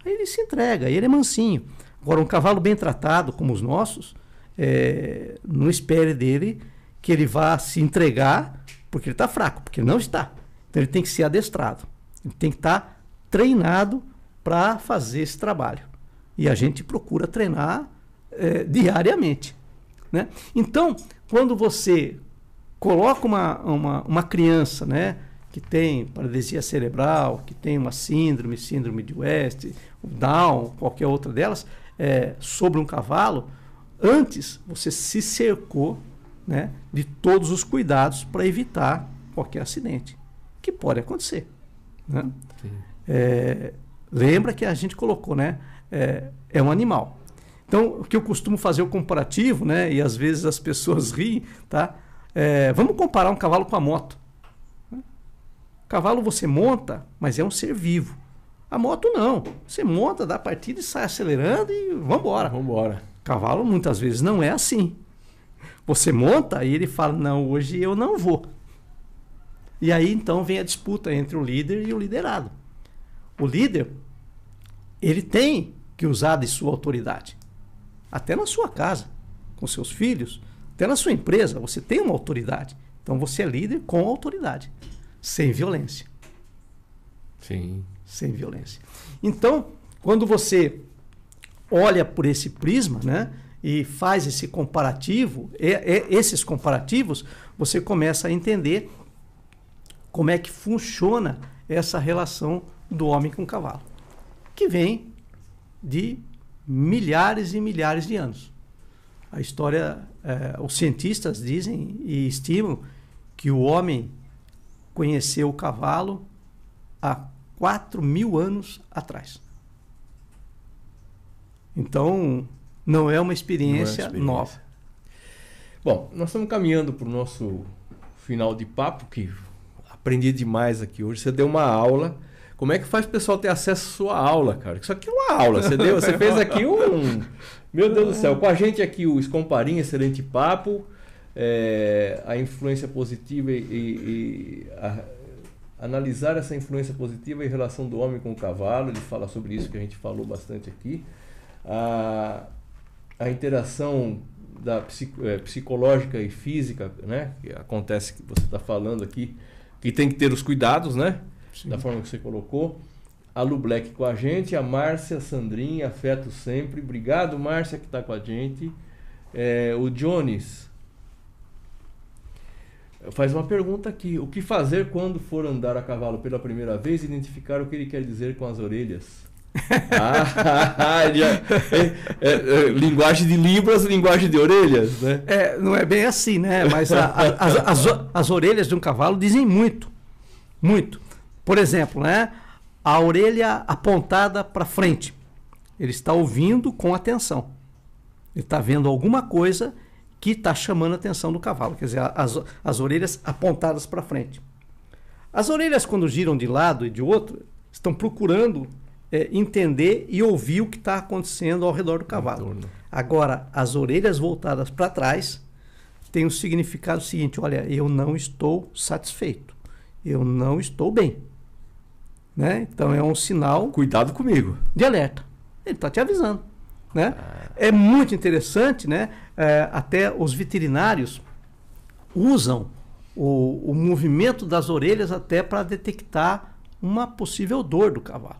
Aí ele se entrega, aí ele é mansinho. Agora, um cavalo bem tratado, como os nossos, é, não espere dele que ele vá se entregar porque ele está fraco, porque ele não está. Então ele tem que ser adestrado, ele tem que estar tá treinado para fazer esse trabalho. E a gente procura treinar é, diariamente. Né? Então, quando você coloca uma, uma, uma criança né, que tem paralisia cerebral, que tem uma síndrome, síndrome de West, Down, qualquer outra delas, é, sobre um cavalo, antes você se cercou né, de todos os cuidados para evitar qualquer acidente, que pode acontecer. Né? É, Lembra que a gente colocou, né? É, é um animal. Então, o que eu costumo fazer o comparativo, né? E às vezes as pessoas riem, tá? É, vamos comparar um cavalo com a moto. Cavalo você monta, mas é um ser vivo. A moto não. Você monta, dá partida e sai acelerando e. Vamos embora. Cavalo muitas vezes não é assim. Você monta e ele fala: "Não, hoje eu não vou". E aí então vem a disputa entre o líder e o liderado o líder, ele tem que usar de sua autoridade. Até na sua casa, com seus filhos, até na sua empresa, você tem uma autoridade. Então você é líder com autoridade, sem violência. Sim. Sem violência. Então, quando você olha por esse prisma, né, e faz esse comparativo, é, é, esses comparativos, você começa a entender como é que funciona essa relação do homem com cavalo, que vem de milhares e milhares de anos. A história, é, os cientistas dizem e estimam que o homem conheceu o cavalo há 4 mil anos atrás. Então, não é uma experiência, é uma experiência. nova. Bom, nós estamos caminhando para o nosso final de papo, que aprendi demais aqui hoje. Você deu uma aula. Como é que faz o pessoal ter acesso à sua aula, cara? Isso aqui é uma aula. Você, deu, você fez aqui um. Meu Deus do céu. Com a gente aqui, o Escomparim, excelente papo. É, a influência positiva e, e, e a, analisar essa influência positiva em relação do homem com o cavalo. Ele fala sobre isso que a gente falou bastante aqui. A, a interação da é, psicológica e física, né? Que acontece que você está falando aqui, que tem que ter os cuidados, né? Sim. Da forma que você colocou. A Lu Black com a gente, a Márcia, a Sandrinha, afeto sempre. Obrigado, Márcia, que está com a gente. É, o Jones faz uma pergunta aqui. O que fazer quando for andar a cavalo pela primeira vez e identificar o que ele quer dizer com as orelhas? ah, é, é, é, linguagem de libras, linguagem de orelhas, né? É, não é bem assim, né? Mas a, a, as, as, as, orelhas de um cavalo dizem muito, muito. Por exemplo, né? A orelha apontada para frente, ele está ouvindo com atenção. Ele está vendo alguma coisa que está chamando a atenção do cavalo, quer dizer, as, as orelhas apontadas para frente. As orelhas, quando giram de lado e de outro, estão procurando é, entender e ouvir o que está acontecendo ao redor do cavalo. Agora, as orelhas voltadas para trás têm o significado seguinte: olha, eu não estou satisfeito, eu não estou bem. Né? Então é um sinal. Cuidado comigo. De alerta. Ele está te avisando. Né? Ah. É muito interessante, né? É, até os veterinários usam o, o movimento das orelhas até para detectar uma possível dor do cavalo.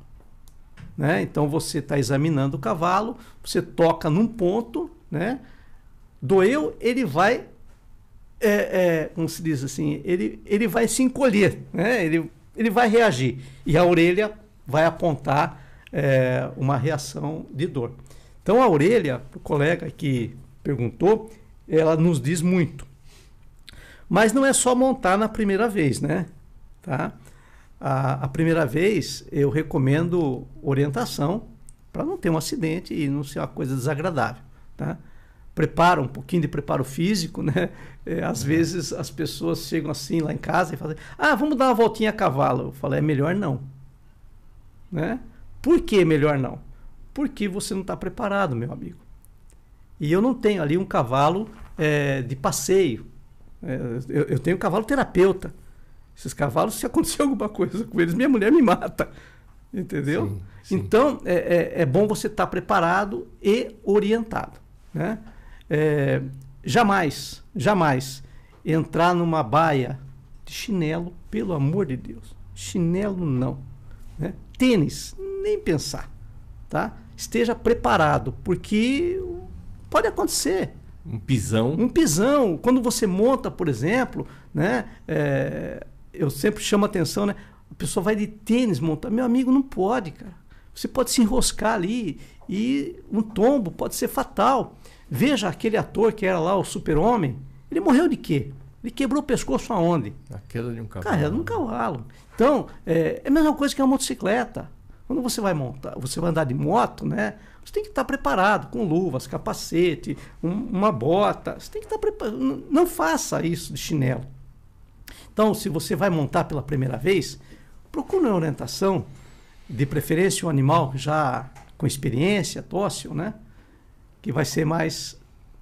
Né? Então você está examinando o cavalo, você toca num ponto, né? doeu, ele vai, é, é, como se diz assim, ele, ele vai se encolher, né? ele, ele vai reagir e a orelha vai apontar é, uma reação de dor. Então a orelha, o colega que perguntou, ela nos diz muito. Mas não é só montar na primeira vez, né? Tá? a, a primeira vez, eu recomendo orientação para não ter um acidente e não ser uma coisa desagradável. Tá? Prepara um pouquinho de preparo físico, né? É, às é. vezes as pessoas chegam assim lá em casa e falam: Ah, vamos dar uma voltinha a cavalo. Eu falo: É melhor não. Né? Por que melhor não? Porque você não está preparado, meu amigo. E eu não tenho ali um cavalo é, de passeio. É, eu, eu tenho um cavalo terapeuta. Esses cavalos, se acontecer alguma coisa com eles, minha mulher me mata. Entendeu? Sim, sim. Então, é, é, é, bom você estar tá preparado e orientado. Né? É, jamais, jamais entrar numa baia de chinelo, pelo amor de Deus. Chinelo não. Né? Tênis, nem pensar. Tá? Esteja preparado, porque pode acontecer. Um pisão. Um pisão. Quando você monta, por exemplo, né? É, eu sempre chamo a atenção, né? A pessoa vai de tênis montar. Meu amigo, não pode, cara. Você pode se enroscar ali e um tombo pode ser fatal. Veja aquele ator que era lá o super-homem. Ele morreu de quê? Ele quebrou o pescoço aonde? Na queda de um cavalo. Carrega um cavalo. Então, é, é a mesma coisa que a motocicleta. Quando você vai montar, você vai andar de moto, né? Você tem que estar preparado com luvas, capacete, um, uma bota. Você tem que estar preparado. Não, não faça isso de chinelo. Então, se você vai montar pela primeira vez, procure uma orientação, de preferência um animal já com experiência, tóxil, né? Que vai ser mais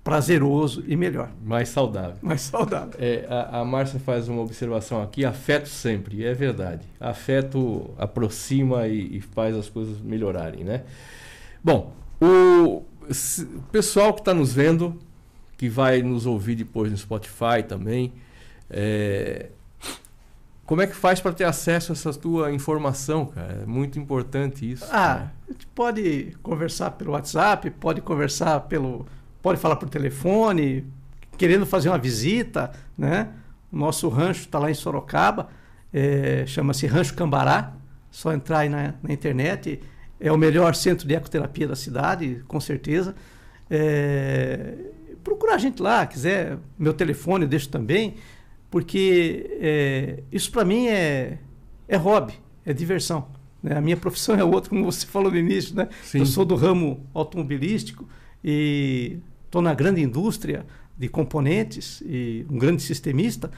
prazeroso e melhor. Mais saudável. Mais saudável. É, a, a Márcia faz uma observação aqui, afeto sempre, é verdade. Afeto aproxima e, e faz as coisas melhorarem, né? Bom, o, pessoal que está nos vendo, que vai nos ouvir depois no Spotify também, é, como é que faz para ter acesso a essa tua informação, cara? É muito importante isso. Ah, a gente pode conversar pelo WhatsApp, pode conversar pelo. Pode falar por telefone, querendo fazer uma visita, né? O nosso rancho está lá em Sorocaba, é, chama-se Rancho Cambará. Só entrar aí na, na, internet. É o melhor centro de ecoterapia da cidade, com certeza. É, procurar a gente lá, quiser, meu telefone eu deixo também, porque é, isso para mim é, é hobby, é diversão. Né? A minha profissão é outra, como você falou no início, né? Sim. Eu sou do ramo automobilístico e estou na grande indústria de componentes e um grande sistemista,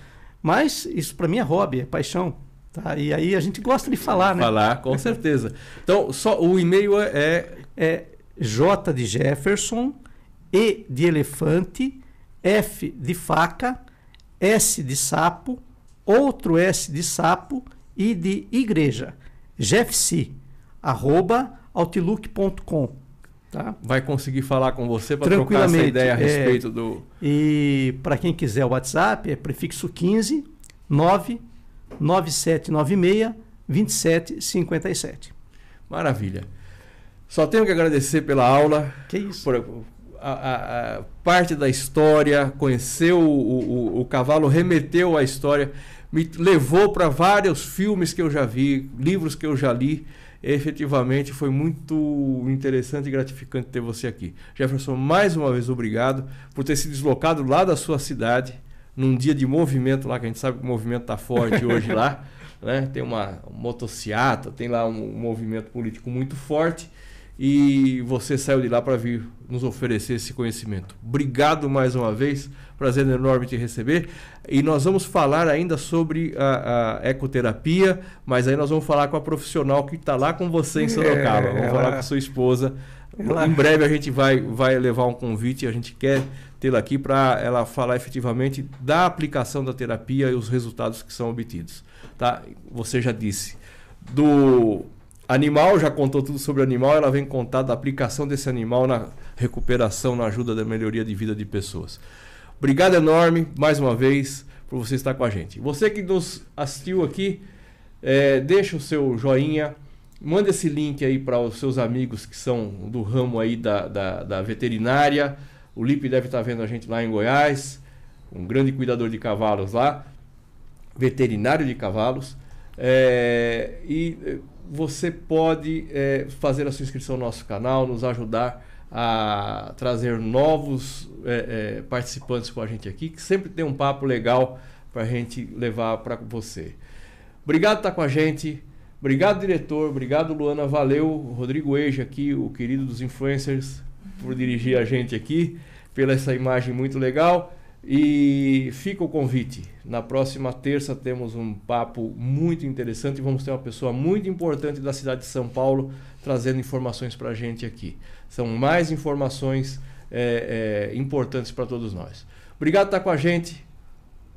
mas isso para mim é hobby, é paixão. Tá? E aí a gente gosta de falar, né? Falar, com certeza. Então, só o e-mail é, é, é J de Jefferson, E de elefante, F de faca, S de sapo, outro S de sapo e de igreja. Jeffc, arroba outlook.com. Tá? Vai conseguir falar com você para trocar essa ideia a é. respeito é, do. E para quem quiser o WhatsApp, é prefixo 15 99796 2757. Maravilha. Só tenho que agradecer pela aula. Que isso. Por, a, a, a parte da história, conheceu o, o, o cavalo, remeteu à história, me levou para vários filmes que eu já vi, livros que eu já li efetivamente foi muito interessante e gratificante ter você aqui. Jefferson, mais uma vez obrigado por ter se deslocado lá da sua cidade, num dia de movimento lá, que a gente sabe que o movimento está forte hoje lá. Né? Tem uma motociata, tem lá um movimento político muito forte e você saiu de lá para vir nos oferecer esse conhecimento. Obrigado mais uma vez, prazer enorme te receber. E nós vamos falar ainda sobre a, a ecoterapia, mas aí nós vamos falar com a profissional que está lá com você em Sorocaba. É, vamos ela... falar com a sua esposa. Ela... Em breve a gente vai, vai levar um convite, a gente quer tê-la aqui para ela falar efetivamente da aplicação da terapia e os resultados que são obtidos. Tá? Você já disse do Animal, já contou tudo sobre o animal, ela vem contar da aplicação desse animal na recuperação, na ajuda da melhoria de vida de pessoas. Obrigado enorme, mais uma vez, por você estar com a gente. Você que nos assistiu aqui, é, deixa o seu joinha, manda esse link aí para os seus amigos que são do ramo aí da, da, da veterinária. O Lipe deve estar vendo a gente lá em Goiás, um grande cuidador de cavalos lá, veterinário de cavalos. É, e você pode é, fazer a sua inscrição no nosso canal, nos ajudar a trazer novos é, é, participantes com a gente aqui, que sempre tem um papo legal para a gente levar para você. Obrigado por estar com a gente. Obrigado, diretor. Obrigado, Luana. Valeu, Rodrigo Eja aqui, o querido dos influencers, por dirigir a gente aqui, pela essa imagem muito legal. E fica o convite. Na próxima terça temos um papo muito interessante. Vamos ter uma pessoa muito importante da cidade de São Paulo trazendo informações para a gente aqui. São mais informações é, é, importantes para todos nós. Obrigado por estar com a gente.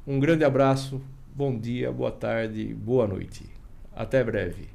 Um grande abraço. Bom dia, boa tarde, boa noite. Até breve.